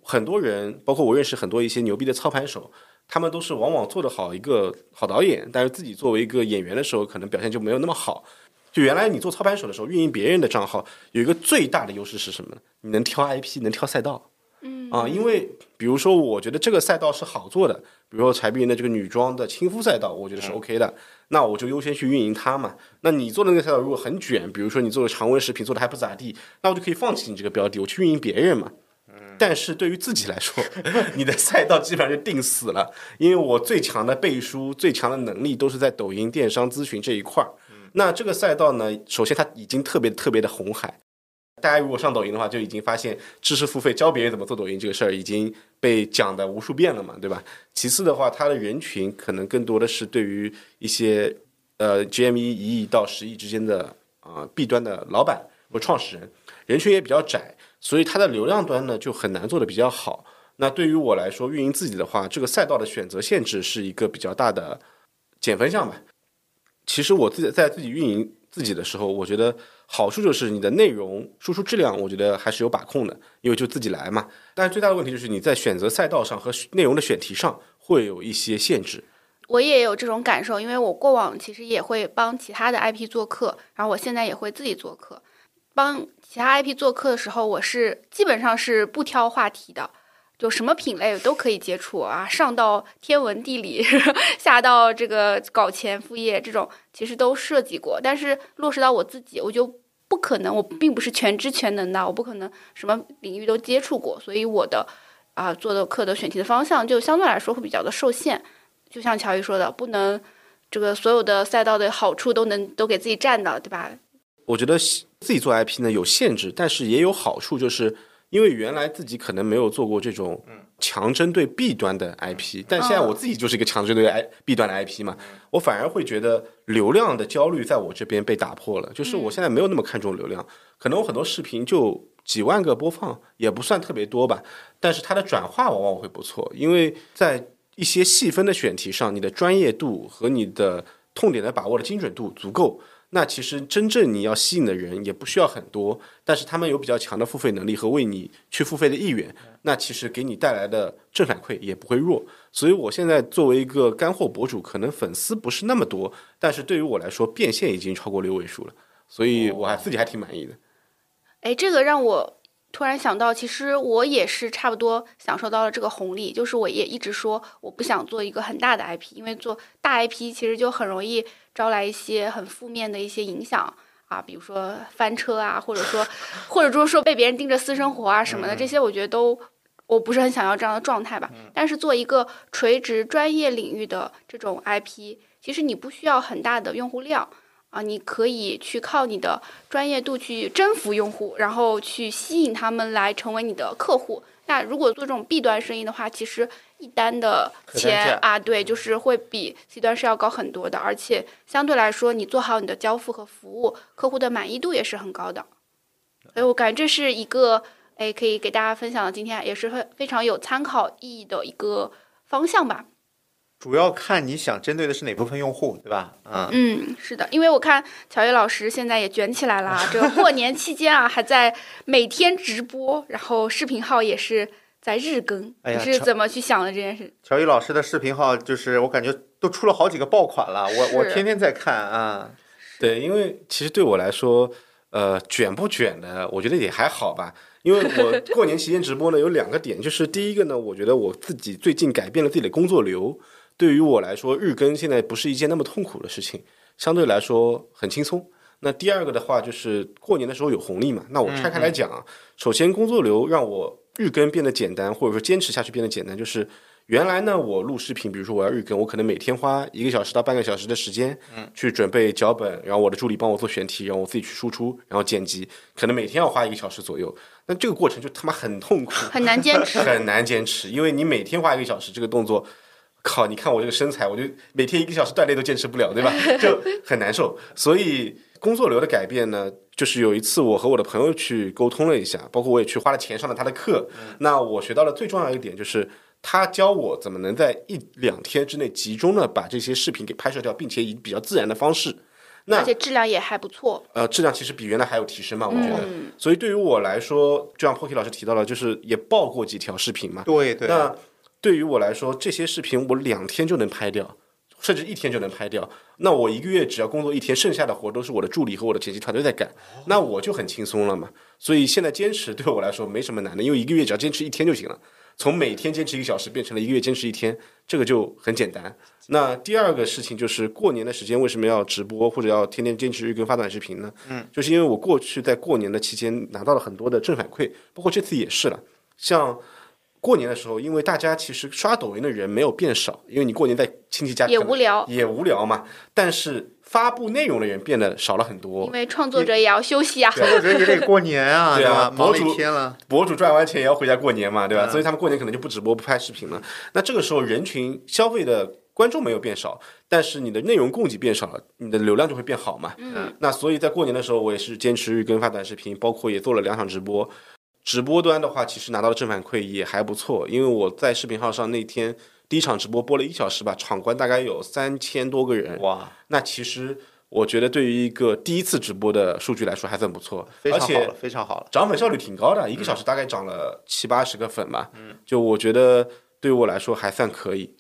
很多人，包括我认识很多一些牛逼的操盘手，他们都是往往做得好一个好导演，但是自己作为一个演员的时候，可能表现就没有那么好。就原来你做操盘手的时候，运营别人的账号有一个最大的优势是什么呢？你能挑 IP，能挑赛道。嗯啊，因为比如说，我觉得这个赛道是好做的，比如说柴碧云的这个女装的亲肤赛道，我觉得是 OK 的，那我就优先去运营它嘛。那你做的那个赛道如果很卷，比如说你做的常温食品做的还不咋地，那我就可以放弃你这个标的，我去运营别人嘛。但是对于自己来说，你的赛道基本上就定死了，因为我最强的背书、最强的能力都是在抖音电商咨询这一块儿。那这个赛道呢，首先它已经特别特别的红海，大家如果上抖音的话，就已经发现知识付费教别人怎么做抖音这个事儿已经被讲的无数遍了嘛，对吧？其次的话，它的人群可能更多的是对于一些呃 GME 一亿到十亿之间的啊、B 端的老板或创始人，人群也比较窄，所以它的流量端呢就很难做的比较好。那对于我来说，运营自己的话，这个赛道的选择限制是一个比较大的减分项吧。其实我自己在自己运营自己的时候，我觉得好处就是你的内容输出质量，我觉得还是有把控的，因为就自己来嘛。但是最大的问题就是你在选择赛道上和内容的选题上会有一些限制。我也有这种感受，因为我过往其实也会帮其他的 IP 做客，然后我现在也会自己做客。帮其他 IP 做客的时候，我是基本上是不挑话题的，就什么品类都可以接触啊，上到天文地理，下到这个搞钱副业这种，其实都涉及过。但是落实到我自己，我就不可能，我并不是全知全能的，我不可能什么领域都接触过，所以我的啊、做的课的选题的方向就相对来说会比较的受限。就像乔伊说的，不能这个所有的赛道的好处都能都给自己占到，对吧？我觉得自己做 IP 呢有限制，但是也有好处，就是因为原来自己可能没有做过这种强针对 B 端的 IP，但现在我自己就是一个强针对 I B 端的 IP 嘛，我反而会觉得流量的焦虑在我这边被打破了，就是我现在没有那么看重流量，可能我很多视频就几万个播放，也不算特别多吧，但是它的转化往往会不错，因为在一些细分的选题上，你的专业度和你的痛点的把握的精准度足够。那其实真正你要吸引的人也不需要很多，但是他们有比较强的付费能力和为你去付费的意愿，那其实给你带来的正反馈也不会弱。所以我现在作为一个干货博主，可能粉丝不是那么多，但是对于我来说，变现已经超过六位数了，所以我还自己还挺满意的。哎，这个让我突然想到，其实我也是差不多享受到了这个红利，就是我也一直说我不想做一个很大的 IP，因为做大 IP 其实就很容易招来一些很负面的一些影响啊，比如说翻车啊，或者说 或者就是说被别人盯着私生活啊什么的，这些我觉得都。我不是很想要这样的状态吧，但是做一个垂直专业领域的这种 IP，其实你不需要很大的用户量，啊，你可以去靠你的专业度去征服用户，然后去吸引他们来成为你的客户。那如果做这种 B 端生意的话，其实一单的钱啊，对，就是会比 C 端是要高很多的，而且相对来说，你做好你的交付和服务，客户的满意度也是很高的。所以我感觉这是一个，哎，可以给大家分享的，今天也是非非常有参考意义的一个方向吧。主要看你想针对的是哪部分用户，对吧？嗯，嗯，是的，因为我看乔伊老师现在也卷起来了啊，这个过年期间啊，还在每天直播，然后视频号也是在日更。哎呀你是怎么去想的这件事？乔伊老师的视频号就是我感觉都出了好几个爆款了，我我天天在看啊。对，因为其实对我来说，呃，卷不卷的，我觉得也还好吧。因为我过年期间直播呢，有两个点，就是第一个呢，我觉得我自己最近改变了自己的工作流，对于我来说，日更现在不是一件那么痛苦的事情，相对来说很轻松。那第二个的话，就是过年的时候有红利嘛，那我拆开来讲啊，首先工作流让我日更变得简单，或者说坚持下去变得简单，就是原来呢，我录视频，比如说我要日更，我可能每天花一个小时到半个小时的时间，嗯，去准备脚本，然后我的助理帮我做选题，然后我自己去输出，然后剪辑，可能每天要花一个小时左右。那这个过程就他妈很痛苦，很难坚持。很难坚持，因为你每天花一个小时，这个动作，靠，你看我这个身材，我就每天一个小时锻炼都坚持不了，对吧？就很难受。所以工作流的改变呢，就是有一次我和我的朋友去沟通了一下，包括我也去花了钱上了他的课。那我学到了最重要一点就是。他教我怎么能在一两天之内集中的把这些视频给拍摄掉，并且以比较自然的方式，那而且质量也还不错。呃，质量其实比原来还有提升嘛，我觉得。所以对于我来说，就像 Pocky 老师提到了，就是也爆过几条视频嘛。对对，那对于我来说，这些视频我两天就能拍掉，甚至一天就能拍掉。那我一个月只要工作一天，剩下的活都是我的助理和我的剪辑团队在干，那我就很轻松了嘛。所以现在坚持对我来说没什么难的，因为一个月只要坚持一天就行了。从每天坚持一个小时变成了一个月坚持一天，这个就很简单。那第二个事情就是过年的时间为什么要直播或者要天天坚持日更发短视频呢？嗯，就是因为我过去在过年的期间拿到了很多的正反馈，包括这次也是了。像过年的时候，因为大家其实刷抖音的人没有变少，因为你过年在亲戚家也无聊也无聊嘛。但是发布内容的人变得少了很多因，为创作者也要休息啊。创作者也得过年啊，对啊吧？博主天了，博主赚完钱也要回家过年嘛，对吧？嗯所以他们过年可能就不直播不拍视频了。那这个时候人群消费的观众没有变少，但是你的内容供给变少了，你的流量就会变好嘛。嗯，那所以在过年的时候，我也是坚持日更发短视频，包括也做了两场直播。直播端的话，其实拿到的正反馈也还不错，因为我在视频号上那天第一场直播播了一小时吧，场观大概有三千多个人。哇，那其实我觉得对于一个第一次直播的数据来说还算不错，而且非常好了，非常好了。涨粉效率挺高的，一个小时大概涨了七八十个粉吧。嗯，就我觉得对于我来说还算可以，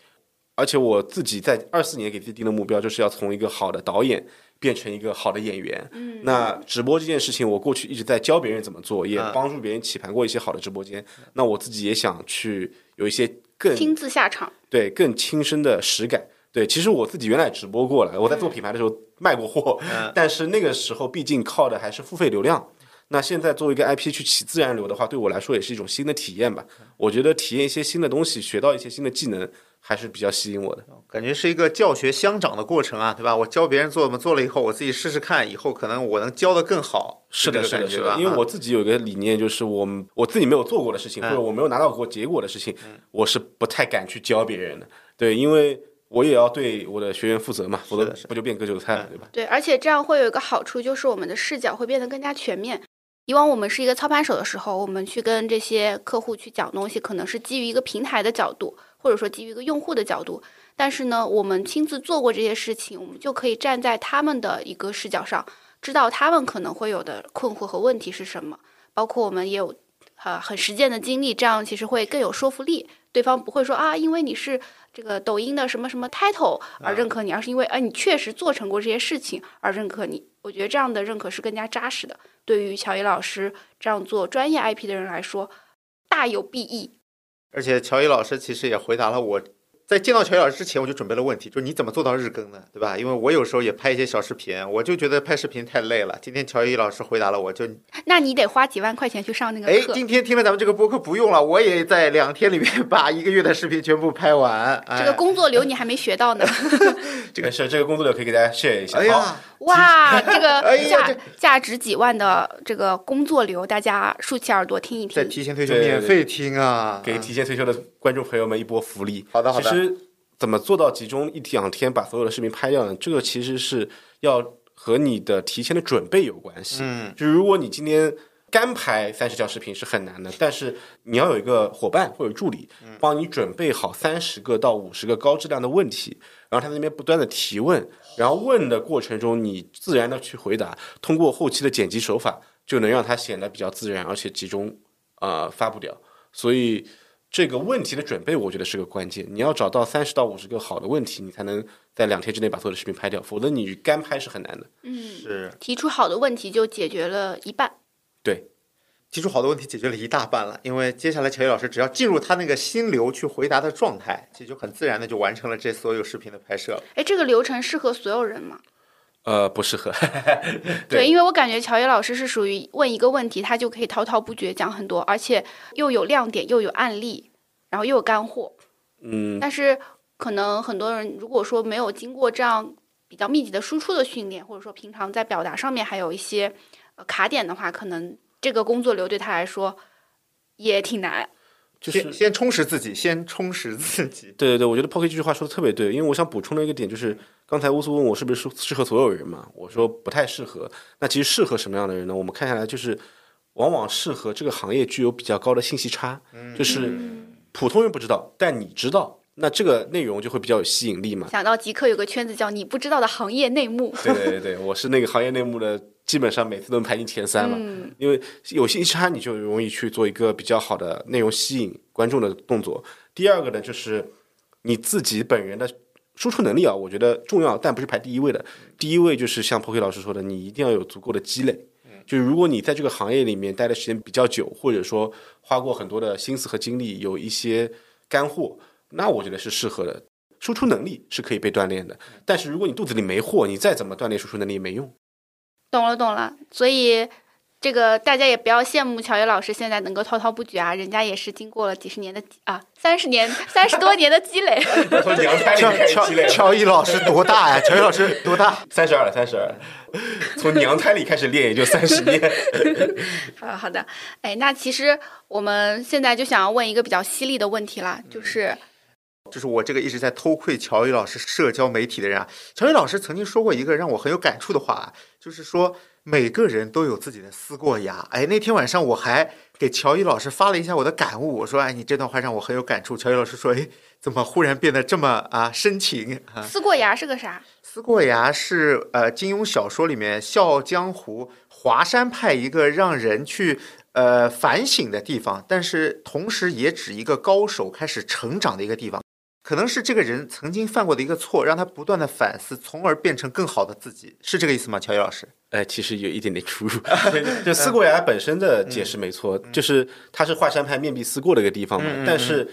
而且我自己在二四年给自己定的目标就是要从一个好的导演变成一个好的演员。嗯，那直播这件事情，我过去一直在教别人怎么做，也嗯帮助别人起盘过一些好的直播间。那我自己也想去有一些更亲自下场。对更亲身的实感。对，其实我自己原来直播过了，我在做品牌的时候卖过货，嗯但是那个时候毕竟靠的还是付费流量。那现在作为一个 IP 去起自然流的话，对我来说也是一种新的体验吧。我觉得体验一些新的东西，学到一些新的技能，还是比较吸引我的。感觉是一个教学相长的过程啊，对吧？我教别人做怎么做了以后，我自己试试看，以后可能我能教的更好。是的，是的，这个感觉吧？是的因为啊我自己有一个理念，就是我们我自己没有做过的事情，嗯或者我没有拿到过结果的事情，我是不太敢去教别人的。对，因为我也要对我的学员负责嘛，否则不就变割韭菜了，嗯对吧？对，而且这样会有一个好处，就是我们的视角会变得更加全面。以往我们是一个操盘手的时候，我们去跟这些客户去讲东西，可能是基于一个平台的角度，或者说基于一个用户的角度。但是呢，我们亲自做过这些事情，我们就可以站在他们的一个视角上，知道他们可能会有的困惑和问题是什么。包括我们也有呃很实践的经历，这样其实会更有说服力。对方不会说啊，因为你是这个抖音的什么什么 title 而认可你，而是因为啊你确实做成过这些事情而认可你。我觉得这样的认可是更加扎实的，对于乔伊老师这样做专业 IP 的人来说，大有裨益。而且乔伊老师其实也回答了我。在见到乔伊老师之前，我就准备了问题，就是你怎么做到日更的？对吧？因为我有时候也拍一些小视频，我就觉得拍视频太累了。今天乔伊老师回答了我，就 那你得花几万块钱去上那个哎，今天听了咱们这个播客不用了，我也在两天里面 把一个月的视频全部拍完。哎、这个工作流你还没学到呢，这个是，这个工作流可以给大家 share 一下。好，哎呀，哇，这个 价这价值几万的这个工作流，大家竖起耳朵听一听。在提前退休免费听啊，给提前退休的观众朋友们一波福利。好的好的其实怎么做到集中一两天把所有的视频拍掉呢？这个其实是要和你的提前的准备有关系。嗯，就是如果你今天干拍三十条视频是很难的，但是你要有一个伙伴或者助理嗯帮你准备好三十个到五十个高质量的问题，然后他在那边不断的提问，然后问的过程中你自然的去回答，通过后期的剪辑手法就能让它显得比较自然，而且集中呃发布掉。所以这个问题的准备，我觉得是个关键。你要找到三十到五十个好的问题，你才能在两天之内把所有的视频拍掉，否则你干拍是很难的。嗯，是提出好的问题就解决了一半。对，提出好多问题，解决了一大半了。因为接下来乔伊老师只要进入他那个心流去回答的状态，其实就很自然的就完成了这所有视频的拍摄了。哎，这个流程适合所有人吗？呃，不适合。对，因为我感觉乔伊老师是属于问一个问题，他就可以滔滔不绝讲很多，而且又有亮点，又有案例，然后又有干货。嗯，但是可能很多人如果说没有经过这样比较密集的输出的训练，或者说平常在表达上面还有一些呃卡点的话，可能这个工作流对他来说也挺难。就是先先充实自己，先充实自己。对对对，我觉得 Pocky 这句话说的特别对，因为我想补充的一个点就是，刚才乌苏问我是不是适适合所有人嘛，我说不太适合。那其实适合什么样的人呢？我们看下来就是，往往适合这个行业具有比较高的信息差，就是普通人不知道，但你知道，那这个内容就会比较有吸引力嘛。想到极客有个圈子叫你不知道的行业内幕，对对对对，我是那个行业内幕的，基本上每次都能排进前三了。嗯，因为有信息差，你就容易去做一个比较好的内容吸引观众的动作。第二个呢，就是你自己本人的输出能力啊，我觉得重要，但不是排第一位的。第一位就是像 Pocky 老师说的，你一定要有足够的积累。就是如果你在这个行业里面待的时间比较久，或者说花过很多的心思和精力，有一些干货，那我觉得是适合的。输出能力是可以被锻炼的，但是如果你肚子里没货，你再怎么锻炼输出能力也没用。懂了懂了。所以这个大家也不要羡慕乔伊老师现在能够滔滔不绝啊，人家也是经过了几十年的啊三十年三十多年的积累。从娘胎里乔开始积累乔乔伊老师多大呀？乔伊老师多大？三十二了，三十二，从娘胎里开始练也就三十年。好好的，哎，那其实我们现在就想要问一个比较犀利的问题啦，就是就是我这个一直在偷窥乔宇老师社交媒体的人啊。乔宇老师曾经说过一个让我很有感触的话啊，就是说每个人都有自己的思过崖。哎，那天晚上我还给乔宇老师发了一下我的感悟，我说：“哎，你这段话让我很有感触。”乔宇老师说：“哎，怎么忽然变得这么啊深情啊撕过崖是个啥？？”思过崖是呃金庸小说里面《笑傲江湖》华山派一个让人去呃反省的地方，但是同时也指一个高手开始成长的一个地方。可能是这个人曾经犯过的一个错，让他不断的反思，从而变成更好的自己，是这个意思吗？乔伊老师？哎，其实有一点点出入。就思过崖本身的解释没错，就是它是华山派面壁思过的一个地方嘛。但是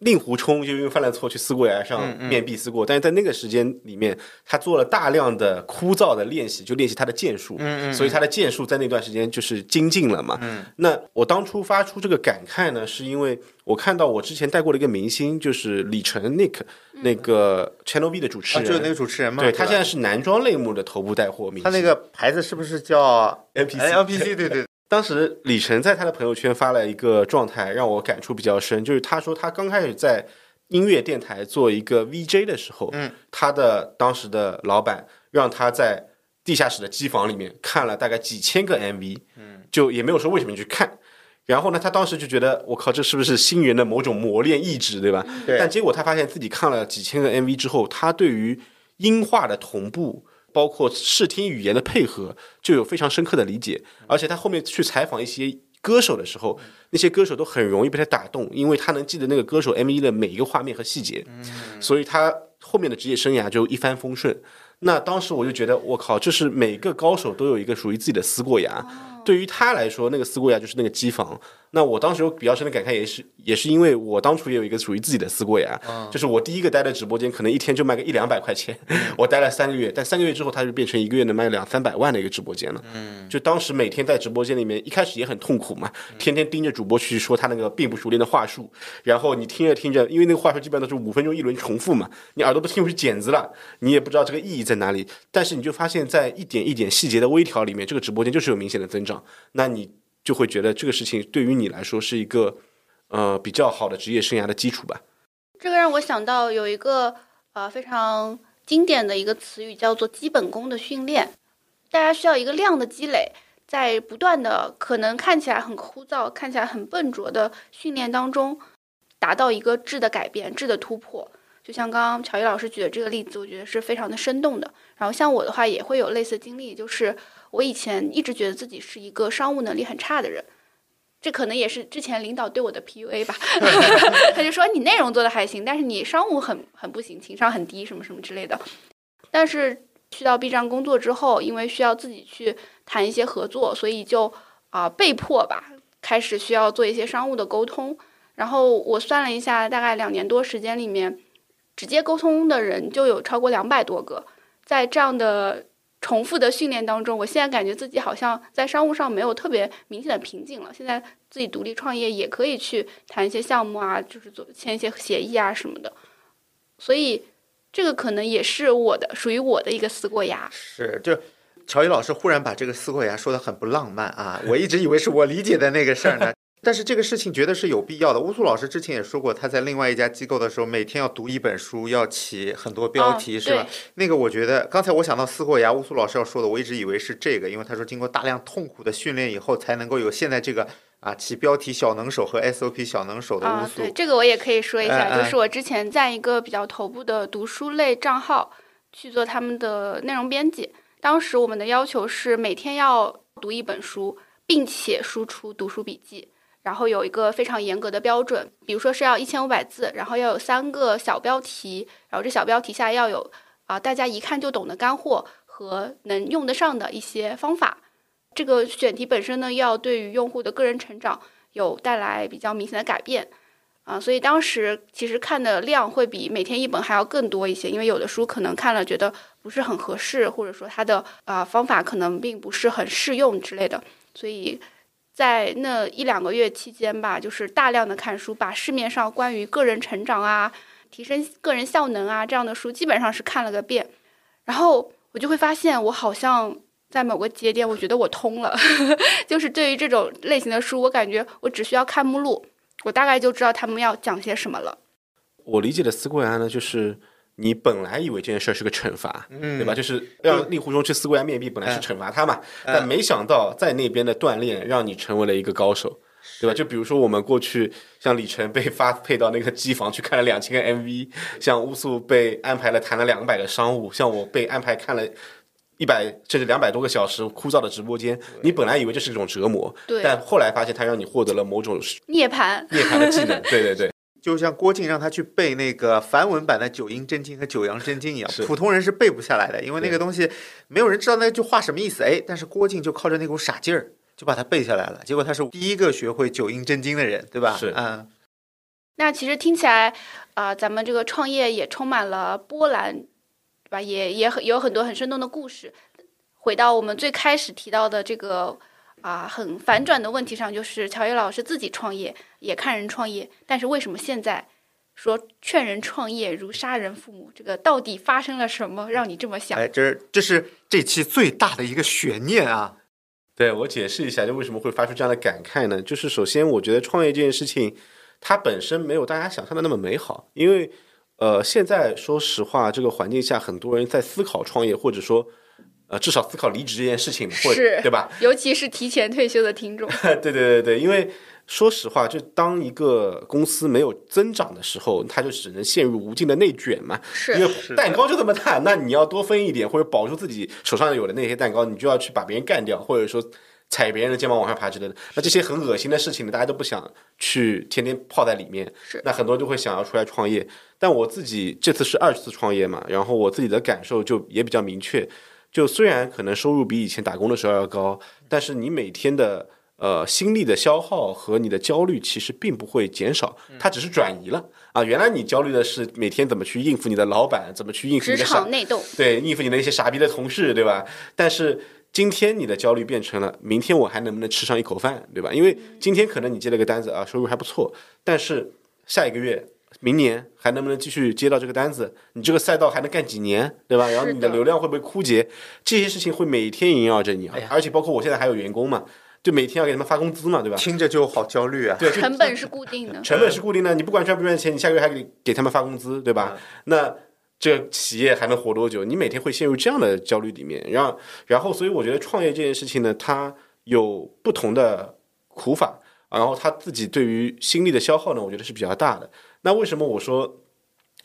令狐冲就因为犯了错去思过崖上嗯嗯面壁思过，但是在那个时间里面，他做了大量的枯燥的练习，就练习他的剑术。嗯所以他的剑术在那段时间就是精进了嘛。嗯那我当初发出这个感慨呢，是因为我看到我之前带过的一个明星，就是李晨 Nick，、那个 Channel V 的主持啊，人，就是那个主持人嘛，对他现在是男装类目的头部带货明星。他那个牌子是不是叫 NPC 哎 LPC？对对，当时李晨在他的朋友圈发了一个状态，让我感触比较深，就是他说他刚开始在音乐电台做一个 VJ 的时候，嗯，他的当时的老板让他在地下室的机房里面看了大概几千个 MV，嗯，就也没有说为什么去看。然后呢，他当时就觉得，我靠，这是不是新人的某种磨练意志，对吧？对但结果他发现自己看了几千个 MV 之后，他对于音画的同步，包括视听语言的配合，就有非常深刻的理解。而且他后面去采访一些歌手的时候，那些歌手都很容易被他打动，因为他能记得那个歌手 MV 的每一个画面和细节，所以他后面的职业生涯就一帆风顺。那当时我就觉得，我靠，这是每个高手都有一个属于自己的思过崖。对于他来说，那个思过崖就是那个机房。那我当时有比较深的感慨，也是也是因为我当初也有一个属于自己的思过呀，就是我第一个待的直播间，可能一天就卖个一两百块钱，我待了三个月，但三个月之后，它就变成一个月能卖两三百万的一个直播间了。嗯，就当时每天在直播间里面，一开始也很痛苦嘛，天天盯着主播去说他那个并不熟练的话术，然后你听着听着，因为那个话术基本上都是五分钟一轮重复嘛，你耳朵都听不出茧子了，你也不知道这个意义在哪里，但是你就发现，在一点一点细节的微调里面，这个直播间就是有明显的增长，那你就会觉得这个事情对于你来说是一个呃比较好的职业生涯的基础吧。这个让我想到有一个呃非常经典的一个词语叫做基本功的训练，大家需要一个量的积累，在不断的可能看起来很枯燥、看起来很笨拙的训练当中，达到一个质的改变、质的突破。就像刚刚乔伊老师举的这个例子，我觉得是非常的生动的。然后像我的话，也会有类似经历，就是我以前一直觉得自己是一个商务能力很差的人。这可能也是之前领导对我的 PUA 吧，他就说你内容做的还行，但是你商务很很不行，情商很低，什么什么之类的。但是去到 B 站工作之后，因为需要自己去谈一些合作，所以就啊、被迫吧，开始需要做一些商务的沟通。然后我算了一下，大概两年多时间里面，直接沟通的人就有超过两百多个。在这样的重复的训练当中，我现在感觉自己好像在商务上没有特别明显的瓶颈了。现在自己独立创业也可以去谈一些项目啊，就是做签一些协议啊什么的。所以这个可能也是我的属于我的一个撕过牙。是，就乔伊老师忽然把这个撕过牙说的很不浪漫啊，我一直以为是我理解的那个事儿呢。但是这个事情觉得是有必要的。乌苏老师之前也说过，他在另外一家机构的时候，每天要读一本书，要起很多标题，哦是吧？那个我觉得，刚才我想到撕过牙，乌苏老师要说的，我一直以为是这个，因为他说经过大量痛苦的训练以后，才能够有现在这个啊起标题小能手和 SOP 小能手的乌啊，苏。对，这个我也可以说一下，就是我之前在一个比较头部的读书类账号去做他们的内容编辑，当时我们的要求是每天要读一本书，并且输出读书笔记。然后有一个非常严格的标准，比如说是要一千五百字，然后要有三个小标题，然后这小标题下要有啊、大家一看就懂的干货和能用得上的一些方法。这个选题本身呢，要对于用户的个人成长有带来比较明显的改变。啊，所以当时其实看的量会比每天一本还要更多一些，因为有的书可能看了觉得不是很合适，或者说它的啊、方法可能并不是很适用之类的，所以在那一两个月期间吧，就是大量的看书，把市面上关于个人成长啊、提升个人效能啊这样的书基本上是看了个遍，然后我就会发现我好像在某个节点，我觉得我通了，就是对于这种类型的书，我感觉我只需要看目录。我大概就知道他们要讲些什么了。我理解的思过牙呢，就是你本来以为这件事儿是个惩罚，嗯对吧？就是让令狐冲去撕过牙面壁，本来是惩罚他嘛，但没想到在那边的锻炼让你成为了一个高手。对吧？就比如说我们过去像李晨被发配到那个机房去看了两千个 MV，像乌素被安排了谈了两百个商务，像我被安排看了一百甚至两百多个小时枯燥的直播间。你本来以为这是一种折磨，对但后来发现它让你获得了某种涅槃，涅槃的技能。对对对，就像郭靖让他去背那个梵文版的九阴真经和九阳真经一样，普通人是背不下来的，因为那个东西没有人知道那句话什么意思。哎，但是郭靖就靠着那股傻劲儿就把它背下来了，结果他是第一个学会九阴真经的人，对吧？是嗯，那其实听起来，啊、咱们这个创业也充满了波澜，对吧？也也很有很多很生动的故事。回到我们最开始提到的这个啊、很反转的问题上，就是乔伊老师自己创业，也看人创业，但是为什么现在说劝人创业如杀人父母？这个到底发生了什么，让你这么想？哎，这是这是这期最大的一个悬念啊！对我解释一下，就为什么会发出这样的感慨呢？就是首先，我觉得创业这件事情，它本身没有大家想象的那么美好，因为呃，现在说实话，这个环境下，很多人在思考创业，或者说呃，至少思考离职这件事情，或者是对吧？尤其是提前退休的听众，对对对对，因为说实话，就当一个公司没有增长的时候，它就只能陷入无尽的内卷嘛。是因为蛋糕就这么大，那你要多分一点，或者保住自己手上有的那些蛋糕，你就要去把别人干掉，或者说踩别人的肩膀往上爬之类的。那这些很恶心的事情呢，大家都不想去天天泡在里面。是那很多人就会想要出来创业。但我自己这次是二次创业嘛，然后我自己的感受就也比较明确。就虽然可能收入比以前打工的时候要高，但是你每天的呃心力的消耗和你的焦虑其实并不会减少，它只是转移了啊。原来你焦虑的是每天怎么去应付你的老板，怎么去应付职你的傻场内斗，对，应付你的那些傻逼的同事，对吧？但是今天你的焦虑变成了，明天我还能不能吃上一口饭，对吧？因为今天可能你接了个单子啊，收入还不错，但是下一个月、明年还能不能继续接到这个单子？你这个赛道还能干几年，对吧？然后你的流量会不会枯竭？这些事情会每天萦绕着你啊哎，而且包括我现在还有员工嘛，就每天要给他们发工资嘛，对吧？听着就好焦虑啊！对，成本是固定的。成本是固定的，你不管赚不赚钱，你下个月还给给他们发工资，对吧？那这个企业还能活多久？你每天会陷入这样的焦虑里面，然后，然后，所以我觉得创业这件事情呢，它有不同的苦法，然后他自己对于心力的消耗呢，我觉得是比较大的。那为什么我说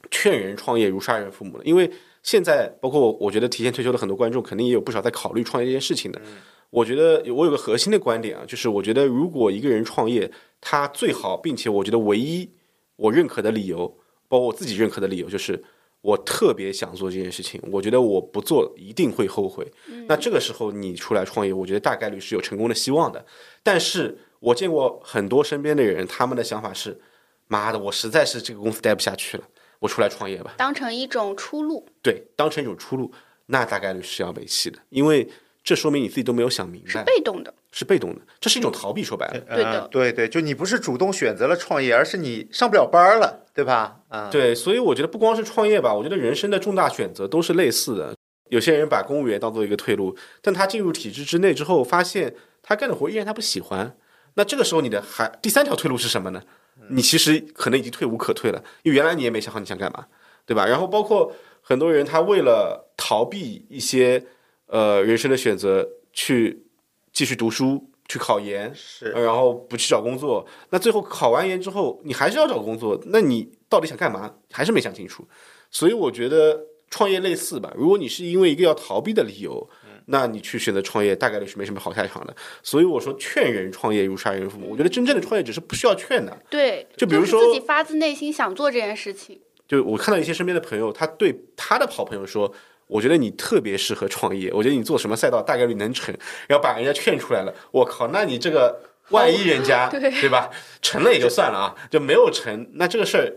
劝人创业如杀人父母呢？因为现在包括我，我觉得提前退休的很多观众肯定也有不少在考虑创业这件事情的。我觉得我有个核心的观点啊，就是我觉得如果一个人创业，他最好，并且我觉得唯一我认可的理由，包括我自己认可的理由，就是我特别想做这件事情，我觉得我不做一定会后悔。那这个时候你出来创业，我觉得大概率是有成功的希望的。但是我见过很多身边的人，他们的想法是：妈的，我实在是这个公司待不下去了，我出来创业吧。当成一种出路，对，当成一种出路。那大概率是要没戏的，因为这说明你自己都没有想明白是，被动的。是被动的，这是一种逃避。说白了，对的呃对对，就你不是主动选择了创业，而是你上不了班儿了，对吧？啊，对，所以我觉得不光是创业吧，我觉得人生的重大选择都是类似的。有些人把公务员当做一个退路，但他进入体制之内之后，发现他干的活依然他不喜欢，那这个时候你的还第三条退路是什么呢？你其实可能已经退无可退了，因为原来你也没想好你想干嘛，对吧？然后包括很多人他为了逃避一些呃人生的选择，去继续读书。去考研，是呃然后不去找工作，那最后考完研之后，你还是要找工作，那你到底想干嘛？还是没想清楚。所以我觉得创业类似吧，如果你是因为一个要逃避的理由，那你去选择创业，大概率是没什么好下场的。所以我说，劝人创业如杀人父母。我觉得真正的创业者是不需要劝的。对，就比如说是自己发自内心想做这件事情。就我看到一些身边的朋友，他对他的好朋友说：“我觉得你特别适合创业，我觉得你做什么赛道大概率能成。”然后把人家劝出来了，我靠，那你这个万一人家 对对吧，成了也就算了啊，就没有成，那这个事儿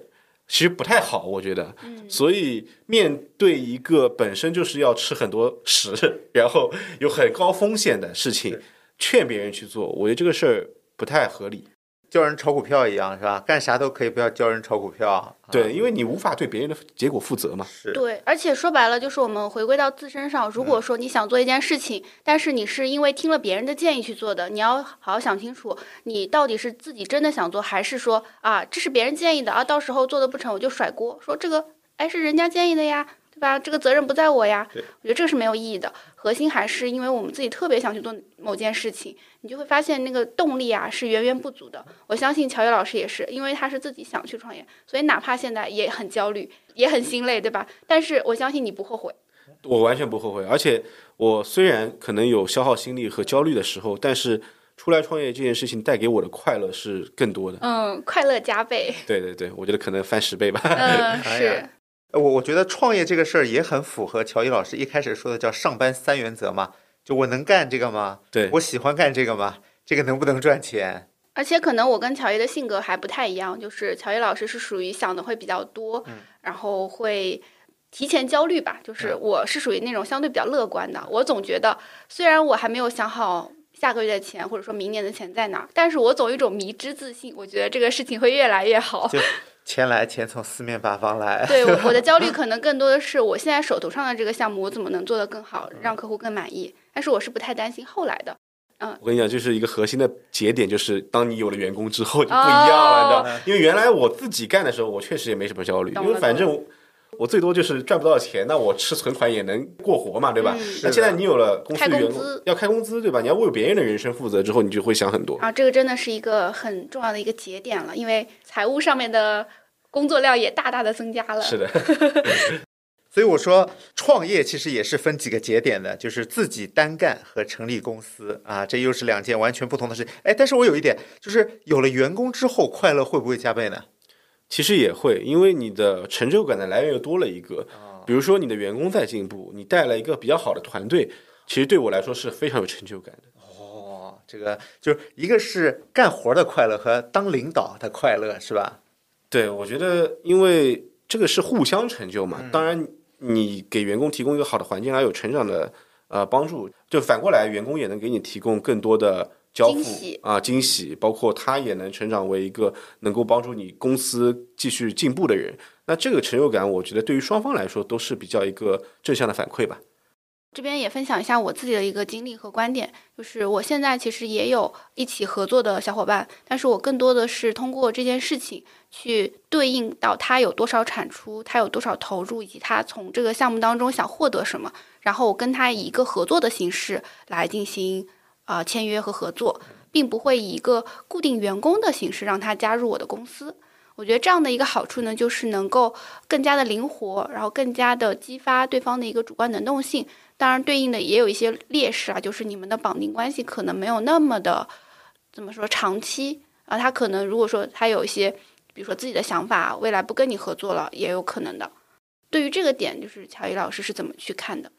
其实不太好，我觉得。所以面对一个本身就是要吃很多屎，然后有很高风险的事情，劝别人去做，我觉得这个事儿不太合理。教人炒股票一样是吧？干啥都可以，不要教人炒股票。啊对，因为你无法对别人的结果负责嘛。是对，而且说白了，就是我们回归到自身上。如果说你想做一件事情，但是你是因为听了别人的建议去做的，你要好好想清楚，你到底是自己真的想做，还是说啊，这是别人建议的啊，到时候做的不成我就甩锅，说这个哎是人家建议的呀，对吧？这个责任不在我呀。对我觉得这个是没有意义的。核心还是因为我们自己特别想去做某件事情，你就会发现那个动力啊是源源不足的。我相信乔越老师也是，因为他是自己想去创业，所以哪怕现在也很焦虑，也很心累，对吧？但是我相信你不后悔。我完全不后悔，而且我虽然可能有消耗心力和焦虑的时候，但是出来创业这件事情带给我的快乐是更多的。嗯，快乐加倍。对对对，我觉得可能翻十倍吧。嗯，是我我觉得创业这个事儿也很符合乔伊老师一开始说的叫上班三原则嘛，就我能干这个吗？对我喜欢干这个吗？这个能不能赚钱？而且可能我跟乔伊的性格还不太一样，就是乔伊老师是属于想的会比较多，然后会提前焦虑吧。就是我是属于那种相对比较乐观的，我总觉得虽然我还没有想好下个月的钱或者说明年的钱在哪儿，但是我总有一种迷之自信，我觉得这个事情会越来越好。就钱来钱从四面八方来。对我我的焦虑 可能更多的是我现在手头上的这个项目，我怎么能做得更好，让客户更满意。但是我是不太担心后来的。嗯我跟你讲，就是一个核心的节点，就是当你有了员工之后就不一样了，你知道吗？因为原来我自己干的时候，我确实也没什么焦虑，因为反正我最多就是赚不到钱，那我吃存款也能过活嘛，对吧？嗯那现在你有了公司员工资要开工资，对吧？你要为别人的人生负责之后，你就会想很多。啊，这个真的是一个很重要的一个节点了，因为财务上面的工作量也大大的增加了。是的，所以我说，创业其实也是分几个节点的，就是自己单干和成立公司啊，这又是两件完全不同的事情。哎，但是我有一点，就是有了员工之后，快乐会不会加倍呢？其实也会，因为你的成就感的来源又多了一个。比如说你的员工在进步，你带来一个比较好的团队，其实对我来说是非常有成就感的。哦，这个就是一个是干活的快乐和当领导的快乐，是吧？对，我觉得因为这个是互相成就嘛。当然，你给员工提供一个好的环境，还有成长的呃帮助，就反过来，员工也能给你提供更多的交付惊喜啊惊喜，包括他也能成长为一个能够帮助你公司继续进步的人。那这个成就感，我觉得对于双方来说都是比较一个正向的反馈吧。这边也分享一下我自己的一个经历和观点，就是我现在其实也有一起合作的小伙伴，但是我更多的是通过这件事情去对应到他有多少产出，他有多少投入，以及他从这个项目当中想获得什么，然后我跟他以一个合作的形式来进行啊、签约和合作，并不会以一个固定员工的形式让他加入我的公司。我觉得这样的一个好处呢，就是能够更加的灵活，然后更加的激发对方的一个主观能动性。当然，对应的也有一些劣势啊，就是你们的绑定关系可能没有那么的怎么说长期啊。他可能如果说他有一些，比如说自己的想法，未来不跟你合作了，也有可能的。对于这个点，就是乔伊老师是怎么去看的？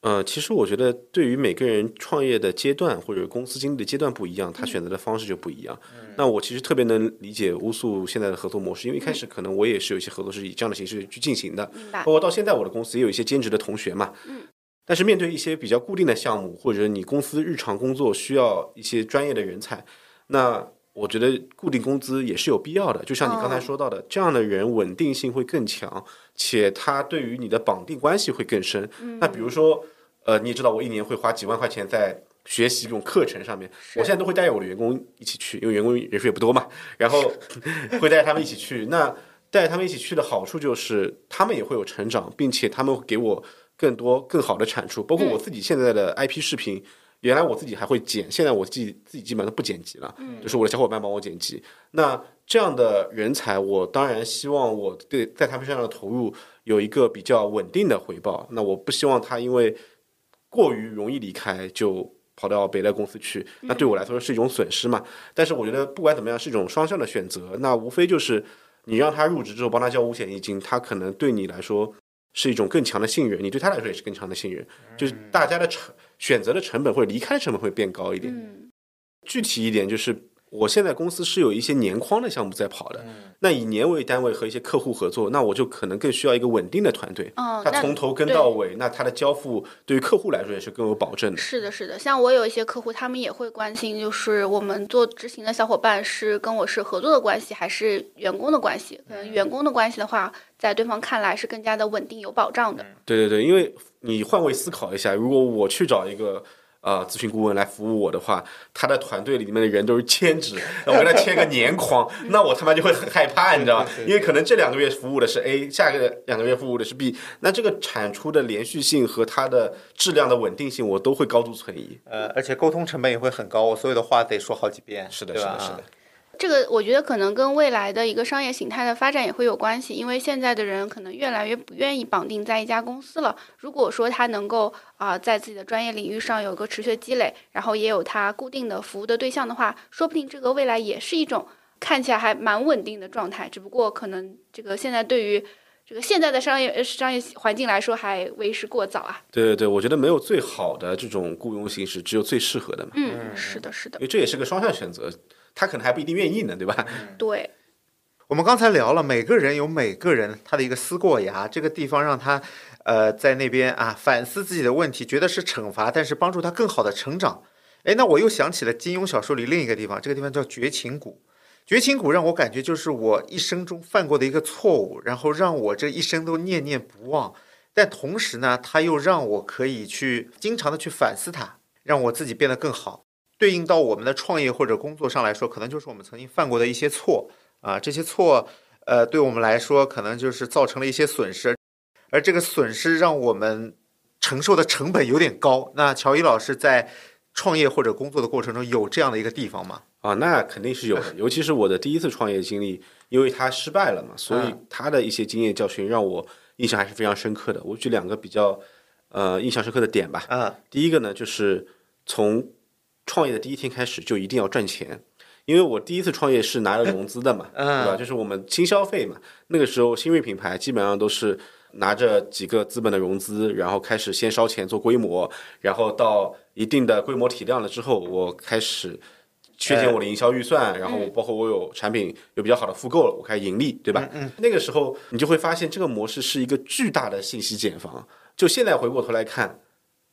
呃，其实我觉得对于每个人创业的阶段或者公司经历的阶段不一样，他选择的方式就不一样。那我其实特别能理解乌素现在的合作模式，因为一开始可能我也是有一些合作是以这样的形式去进行的，包。括到现在我的公司也有一些兼职的同学嘛。嗯。但是面对一些比较固定的项目，或者你公司日常工作需要一些专业的人才，那我觉得固定工资也是有必要的。就像你刚才哦说到的，这样的人稳定性会更强，且他对于你的绑定关系会更深。嗯那比如说，呃，你也知道我一年会花几万块钱在学习这种课程上面，我现在都会带着我的员工一起去，因为员工人数也不多嘛，然后会带着他们一起去。那带着他们一起去的好处就是，他们也会有成长，并且他们会给我更多更好的产出。包括我自己现在的 IP 视频，原来我自己还会剪，现在我自己自己基本上都不剪辑了，就是我的小伙伴帮我剪辑。那这样的人才，我当然希望我对在他们身上的投入有一个比较稳定的回报。那我不希望他因为过于容易离开就跑到别的公司去，那对我来说是一种损失嘛。但是我觉得不管怎么样是一种双向的选择，那无非就是你让他入职之后帮他交五险一金，他可能对你来说是一种更强的信任，你对他来说也是更强的信任，就是大家的成选择的成本或者离开的成本会变高一点。嗯具体一点就是，我现在公司是有一些年框的项目在跑的，那以年为单位和一些客户合作，那我就可能更需要一个稳定的团队，哦，他从头跟到尾，那他的交付对于客户来说也是更有保证的。是的，是的，像我有一些客户，他们也会关心，就是我们做执行的小伙伴是跟我是合作的关系，还是员工的关系？可能员工的关系的话，在对方看来是更加的稳定、有保障的。对对对，因为你换位思考一下，如果我去找一个呃咨询顾问来服务我的话，他的团队里面的人都是兼职，我给他签个年框，那我他妈就会很害怕，你知道吗？因为可能这两个月服务的是 A，下个两个月服务的是 B，那这个产出的连续性和它的质量的稳定性，我都会高度存疑。呃，而且沟通成本也会很高，我所有的话得说好几遍。是的，是的，是的。这个我觉得可能跟未来的一个商业形态的发展也会有关系，因为现在的人可能越来越不愿意绑定在一家公司了。如果说他能够啊、在自己的专业领域上有个持续的积累，然后也有他固定的服务的对象的话，说不定这个未来也是一种看起来还蛮稳定的状态。只不过可能这个现在对于这个现在的商业呃商业环境来说还为时过早啊。对对对，我觉得没有最好的这种雇佣形式，只有最适合的嘛。嗯，是的，是的因，为这也是个双向选择，他可能还不一定愿意呢，对吧？对，我们刚才聊了，每个人有每个人他的一个思过崖，这个地方让他呃在那边啊反思自己的问题，觉得是惩罚，但是帮助他更好的成长。哎，那我又想起了金庸小说里另一个地方，这个地方叫绝情谷。绝情谷让我感觉就是我一生中犯过的一个错误，然后让我这一生都念念不忘。但同时呢，它又让我可以去经常的去反思它，让我自己变得更好。对应到我们的创业或者工作上来说，可能就是我们曾经犯过的一些错啊，这些错，呃，对我们来说可能就是造成了一些损失，而这个损失让我们承受的成本有点高。那乔伊老师在创业或者工作的过程中有这样的一个地方吗？啊，那肯定是有的，尤其是我的第一次创业经历，因为他失败了嘛，所以嗯他的一些经验教训让我印象还是非常深刻的。我举两个比较呃印象深刻的点吧。啊，第一个呢，就是从创业的第一天开始就一定要赚钱，因为我第一次创业是拿了融资的嘛，嗯对吧？就是我们轻消费嘛，那个时候新锐品牌基本上都是拿着几个资本的融资，然后开始先烧钱做规模，然后到一定的规模体量了之后，我开始。削减我的营销预算，然后包括我有产品有比较好的复购了，我开始盈利，对吧？嗯那个时候你就会发现这个模式是一个巨大的信息茧房。就现在回过头来看，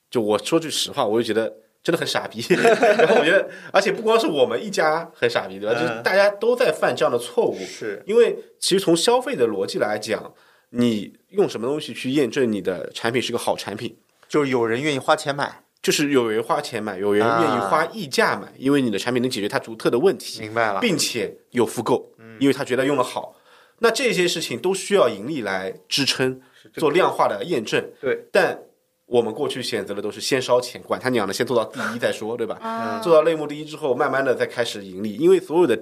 就我说句实话，我就觉得真的很傻逼。然后我觉得，而且不光是我们一家很傻逼，对吧？嗯就是大家都在犯这样的错误。是因为其实从消费的逻辑来讲，你用什么东西去验证你的产品是个好产品？就是有人愿意花钱买，就是有人花钱买，有人愿意花溢价买，因为你的产品能解决它独特的问题。明白了。并且有复购，嗯因为他觉得用的好。那这些事情都需要盈利来支撑，做量化的验证。对，但我们过去选择的都是先烧钱，管他娘的，先做到第一再说，对吧？啊做到类目第一之后，慢慢的再开始盈利，因为所有的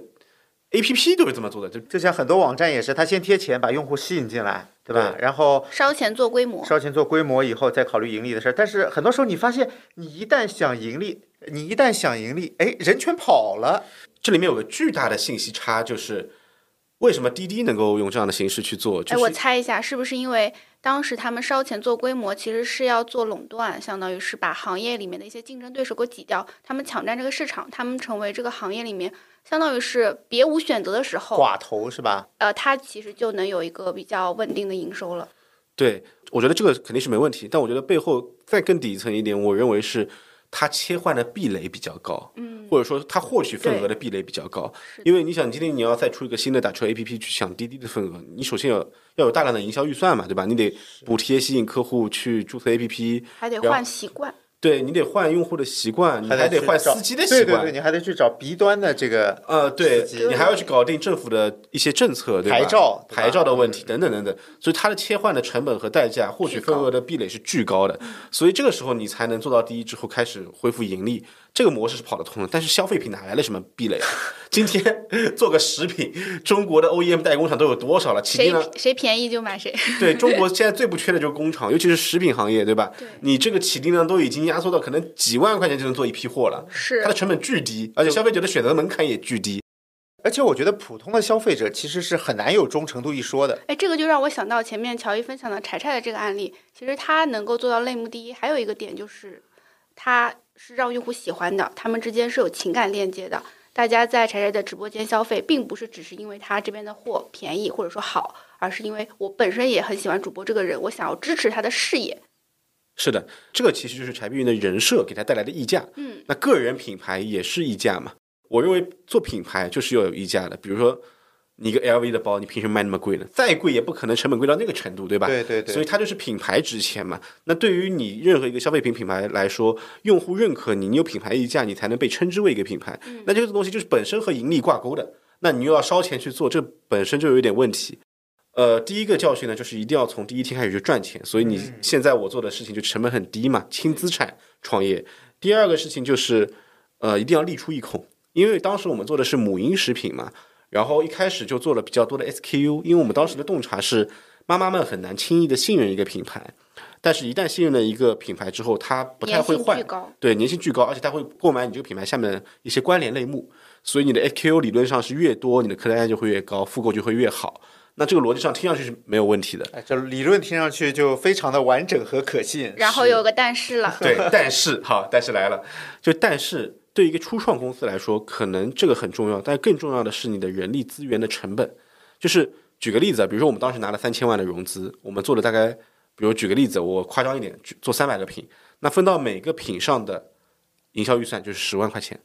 A P P 都是这么做的，就就像很多网站也是，他先贴钱把用户吸引进来，对吧？对然后烧钱做规模，烧钱做规模以后再考虑盈利的事儿。但是很多时候你发现，你一旦想盈利，你一旦想盈利，哎，人全跑了。这里面有个巨大的信息差，就是为什么滴滴能够用这样的形式去做？就哎，我猜一下，是不是因为当时他们烧钱做规模，其实是要做垄断，相当于是把行业里面的一些竞争对手给挤掉，他们抢占这个市场，他们成为这个行业里面相当于是别无选择的时候，寡头是吧？呃，他其实就能有一个比较稳定的营收了。对，我觉得这个肯定是没问题，但我觉得背后再更底层一点，我认为是它切换的壁垒比较高，嗯，或者说它获取份额的壁垒比较高。因为你想，今天你要再出一个新的打车 APP 去抢滴滴的份额，你首先要要有大量的营销预算嘛，对吧？你得补贴吸引客户去注册 APP，还得换习惯。对你得换用户的习惯，你还得换司机的习惯对对对，。你还得去找 B 端的这个呃，对你还要去搞定政府的一些政策，对吧？牌照牌照的问题等等等等，所以它的切换的成本和代价，获取份额的壁垒是巨高的，所以这个时候你才能做到第一之后开始恢复盈利，这个模式是跑得通的。但是消费品哪来的什么壁垒啊？今天 做个食品，中国的 OEM 代工厂都有多少了？起谁定了。谁便宜就买谁。对中国现在最不缺的就是工厂，尤其是食品行业，对吧？对你这个起订量都已经压缩到可能几万块钱就能做一批货了，是它的成本巨低，而且消费者的选择门槛也巨低。而且我觉得普通的消费者其实是很难有忠诚度一说的。哎，这个就让我想到前面乔伊分享的柴柴的这个案例，其实他能够做到类目第一，还有一个点就是，他是让用户喜欢的，他们之间是有情感链接的。大家在柴柴的直播间消费，并不是只是因为他这边的货便宜或者说好，而是因为我本身也很喜欢主播这个人，我想要支持他的事业。是的，这个其实就是柴碧云的人设给他带来的溢价。嗯，那个人品牌也是溢价嘛？我认为做品牌就是要有溢价的。比如说，你一个 LV 的包，你凭什么卖那么贵呢？再贵也不可能成本贵到那个程度，对吧？对对对所以它就是品牌值钱嘛。那对于你任何一个消费品品牌来说，用户认可你，你有品牌溢价，你才能被称之为一个品牌。那这个东西就是本身和盈利挂钩的，那你又要烧钱去做，这本身就有点问题。呃，第一个教训呢，就是一定要从第一天开始就赚钱。所以你现在我做的事情就成本很低嘛，轻资产创业。第二个事情就是，呃，一定要立出一孔，因为当时我们做的是母婴食品嘛，然后一开始就做了比较多的 SKU，因为我们当时的洞察是，妈妈们很难轻易的信任一个品牌，但是一旦信任了一个品牌之后，它不太会换。对，粘性巨高，而且它会购买你这个品牌下面的一些关联类目，所以你的 SKU 理论上是越多，你的客单价就会越高，复购就会越好。那这个逻辑上听上去是没有问题的，哎，这理论听上去就非常的完整和可信。然后有个但是了，对，但是好，但是来了，就但是对于一个初创公司来说，可能这个很重要，但更重要的是你的人力资源的成本。就是举个例子啊，比如说我们当时拿了三千万的融资，我们做了大概，比如举个例子，我夸张一点，做三百个品，那分到每个品上的营销预算就是十万块钱。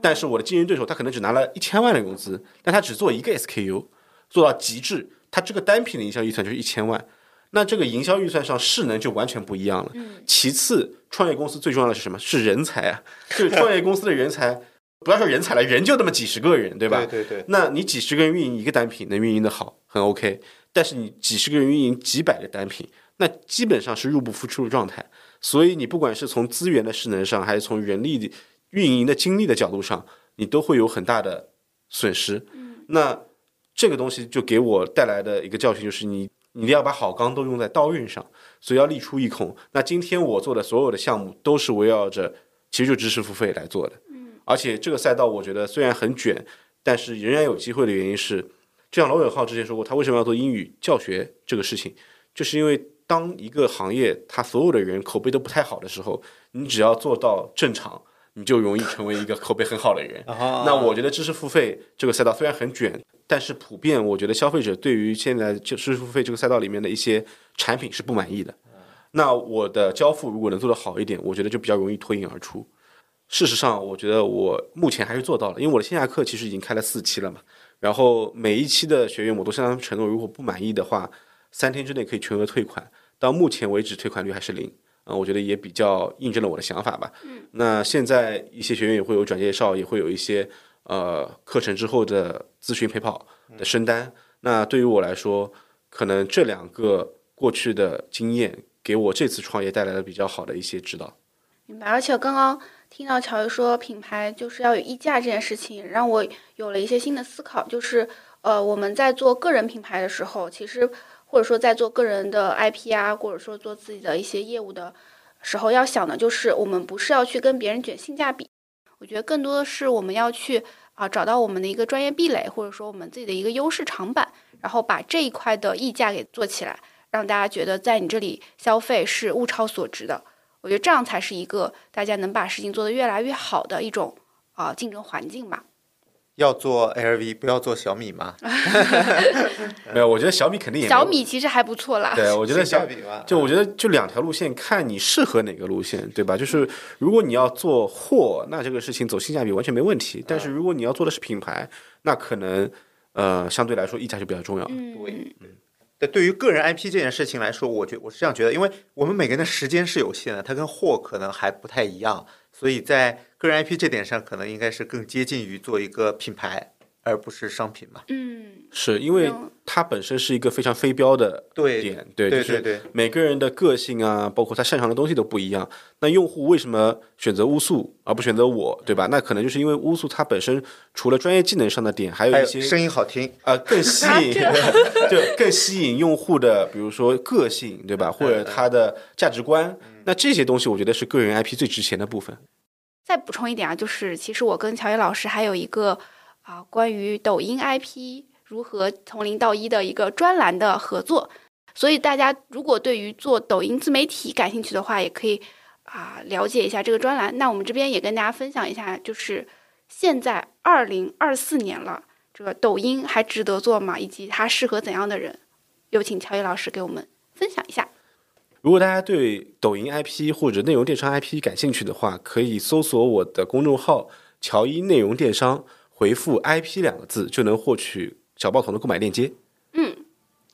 但是我的竞争对手他可能只拿了一千万的融资，但他只做一个 SKU，做到极致，他这个单品的营销预算就是一千万。那这个营销预算上势能就完全不一样了。其次，创业公司最重要的是什么？是人才啊！就是创业公司的人才，不要说人才了，人就那么几十个人，对吧？对对对，那你几十个人运营一个单品，能运营的好，很 OK。但是你几十个人运营几百个单品，那基本上是入不敷出的状态。所以你不管是从资源的势能上，还是从人力的运营的精力的角度上，你都会有很大的损失。那这个东西就给我带来的一个教训就是你。你一定要把好钢都用在刀刃上，所以要立出一孔。那今天我做的所有的项目都是围绕着，其实就知识付费来做的。而且这个赛道我觉得虽然很卷，但是仍然有机会的原因是，就像罗永浩之前说过，他为什么要做英语教学这个事情，就是因为当一个行业它所有的人口碑都不太好的时候，你只要做到正常，你就容易成为一个口碑很好的人。啊那我觉得知识付费这个赛道虽然很卷，但是普遍我觉得消费者对于现在知识付费这个赛道里面的一些产品是不满意的。那我的交付如果能做得好一点，我觉得就比较容易脱颖而出。事实上，我觉得我目前还是做到了，因为我的线下课其实已经开了四期了嘛。然后每一期的学员我都向他们承诺，如果不满意的话，三天之内可以全额退款。到目前为止，退款率还是零。啊、我觉得也比较印证了我的想法吧。嗯，那现在一些学员也会有转介绍，也会有一些呃课程之后的咨询陪跑的升单。那对于我来说，可能这两个过去的经验给我这次创业带来了比较好的一些指导。明白。而且刚刚听到乔伊说品牌就是要有溢价这件事情，让我有了一些新的思考，就是呃我们在做个人品牌的时候，其实或者说在做个人的 IP 啊，或者说做自己的一些业务的时候，要想的就是我们不是要去跟别人卷性价比，我觉得更多的是我们要去啊、找到我们的一个专业壁垒，或者说我们自己的一个优势长板，然后把这一块的溢价给做起来。让大家觉得在你这里消费是物超所值的。我觉得这样才是一个大家能把事情做得越来越好的一种啊、竞争环境吧。要做 LV，不要做小米吗。没有，我觉得小米肯定也小米其实还不错啦。对，我觉得小性价比嘛，就我觉得就两条路线，看你适合哪个路线，对吧？就是如果你要做货，那这个事情走性价比完全没问题。但是如果你要做的是品牌，那可能呃相对来说溢价就比较重要。嗯，对，对于个人 IP 这件事情来说，我觉我是这样觉得，因为我们每个人的时间是有限的，它跟货可能还不太一样，所以在个人 IP 这点上，可能应该是更接近于做一个品牌，而不是商品嘛。嗯，是因为嗯它本身是一个非常非标的对点，对，就是对对对每个人的个性啊，包括他擅长的东西都不一样。那用户为什么选择乌素而不选择我，对吧？那可能就是因为乌素它本身除了专业技能上的点，还有一些声音好听，啊、更吸引，就更吸引用户的，比如说个性，对吧？或者他的价值观，那这些东西我觉得是个人 IP 最值钱的部分。再补充一点啊，就是其实我跟乔伊老师还有一个啊、关于抖音 IP 如何从零到一的一个专栏的合作，所以大家如果对于做抖音自媒体感兴趣的话，也可以啊、了解一下这个专栏。那我们这边也跟大家分享一下，就是现在二零二四年了，这个抖音还值得做吗？以及它适合怎样的人？有请乔伊老师给我们分享一下。如果大家对抖音 IP 或者内容电商 IP 感兴趣的话，可以搜索我的公众号“乔伊内容电商”，回复 “IP” 两个字就能获取小报童的购买链接。嗯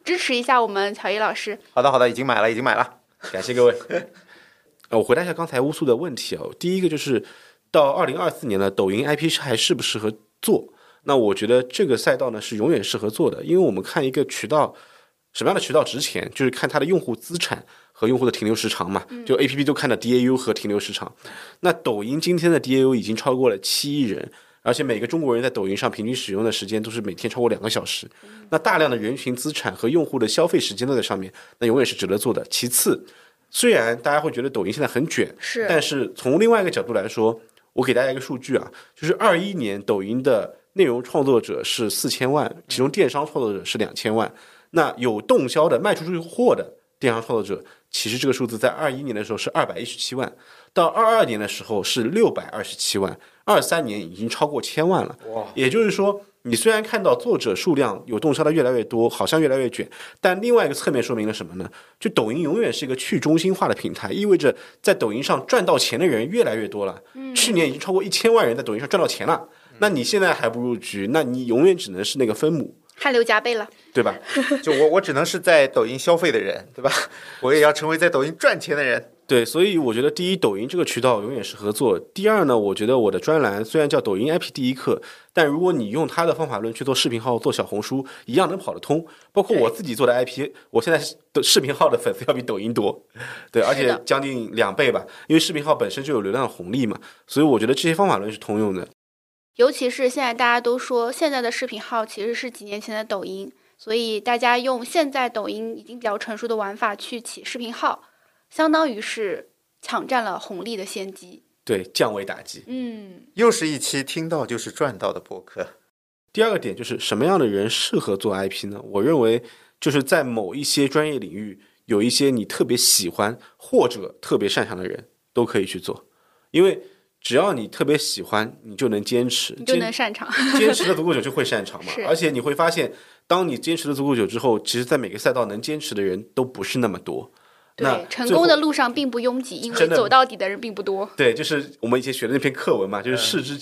支持一下我们乔伊老师。好的好的，已经买了已经买了。感谢各位。呃，我回答一下刚才乌苏的问题啊。第一个就是到二零二四年了，抖音 IP 是还适不适合做？那我觉得这个赛道呢是永远适合做的，因为我们看一个渠道什么样的渠道值钱，就是看它的用户资产和用户的停留时长嘛。就 APP 都看到 DAU 和停留时长。那抖音今天的 DAU 已经超过了七亿人。而且每个中国人在抖音上平均使用的时间都是每天超过两个小时，那大量的人群资产和用户的消费时间都在上面，那永远是值得做的。其次，虽然大家会觉得抖音现在很卷，是但是从另外一个角度来说，我给大家一个数据啊，就是二一年抖音的内容创作者是四千万，其中电商创作者是两千万。那有动销的卖出去货的电商创作者，其实这个数字在二一年的时候是二百一十七万，到二二年的时候是六百二十七万，二三年已经超过千万了。哇，也就是说，你虽然看到作者数量有动销的越来越多，好像越来越卷，但另外一个侧面说明了什么呢？就抖音永远是一个去中心化的平台，意味着在抖音上赚到钱的人越来越多了。去年已经超过一千万人在抖音上赚到钱了，那你现在还不入局，那你永远只能是那个分母，汗流浃背了。对吧？就我我只能是在抖音消费的人，对吧？我也要成为在抖音赚钱的人。对，所以我觉得第一，抖音这个渠道永远是合作；第二呢，我觉得我的专栏虽然叫抖音 IP 第一课，但如果你用它的方法论去做视频号、做小红书，一样能跑得通。包括我自己做的 IP，我现在的视频号的粉丝要比抖音多，对，而且将近两倍吧，因为视频号本身就有流量红利嘛，所以我觉得这些方法论是通用的。尤其是现在大家都说，现在的视频号其实是几年前的抖音，所以大家用现在抖音已经比较成熟的玩法去起视频号，相当于是抢占了红利的先机。对，降维打击。嗯，又是一期听到就是赚到的播客。第二个点就是什么样的人适合做 IP 呢？我认为就是在某一些专业领域，有一些你特别喜欢或者特别擅长的人都可以去做，因为只要你特别喜欢，你就能坚持，你就能擅长。坚持的足够久就会擅长嘛 是。而且你会发现，当你坚持的足够久之后，其实在每个赛道能坚持的人都不是那么多。那对，成功的路上并不拥挤，因为走到底的人并不多。对，就是我们以前学的那篇课文嘛，就是视之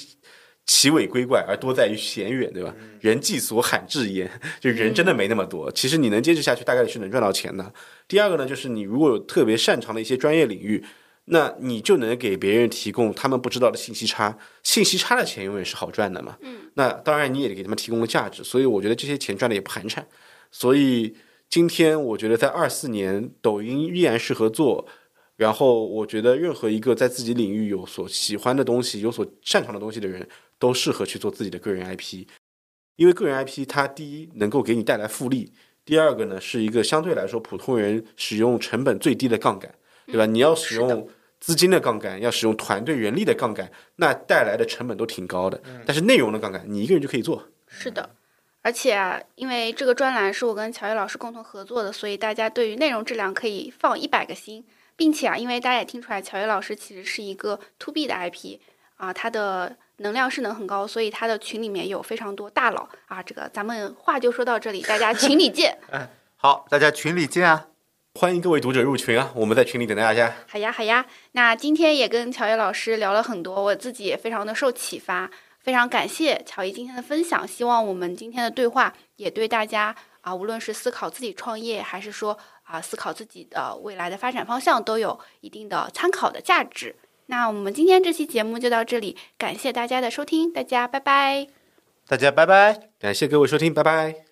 其伟归怪，而多在于嫌远，对吧？人迹所罕至焉，就人真的没那么多。其实你能坚持下去，大概率是能赚到钱的。第二个呢，就是你如果有特别擅长的一些专业领域，那你就能给别人提供他们不知道的信息差，信息差的钱永远是好赚的嘛。嗯，那当然你也给他们提供了价值，所以我觉得这些钱赚的也不寒碜。所以今天我觉得在二四年，抖音依然适合做。然后我觉得任何一个在自己领域有所喜欢的东西、有所擅长的东西的人，都适合去做自己的个人 IP，因为个人 IP 它第一能够给你带来复利，第二个呢是一个相对来说普通人使用成本最低的杠杆，对吧？你要使用资金的杠杆，要使用团队人力的杠杆，那带来的成本都挺高的。但是内容的杠杆，你一个人就可以做。是的，而且啊，因为这个专栏是我跟乔伊老师共同合作的，所以大家对于内容质量可以放一百个心，并且啊，因为大家也听出来，乔伊老师其实是一个 to B 的 IP 啊，他的能量势能很高，所以他的群里面有非常多大佬啊。这个咱们话就说到这里，大家群里见。好，大家群里见啊！欢迎各位读者入群啊！我们在群里等大家。好呀，好呀。那今天也跟乔伊老师聊了很多，我自己也非常的受启发，非常感谢乔伊今天的分享。希望我们今天的对话也对大家啊，无论是思考自己创业，还是说啊思考自己的未来的发展方向，都有一定的参考的价值。那我们今天这期节目就到这里，感谢大家的收听，大家拜拜。大家拜拜。感谢各位收听，拜拜。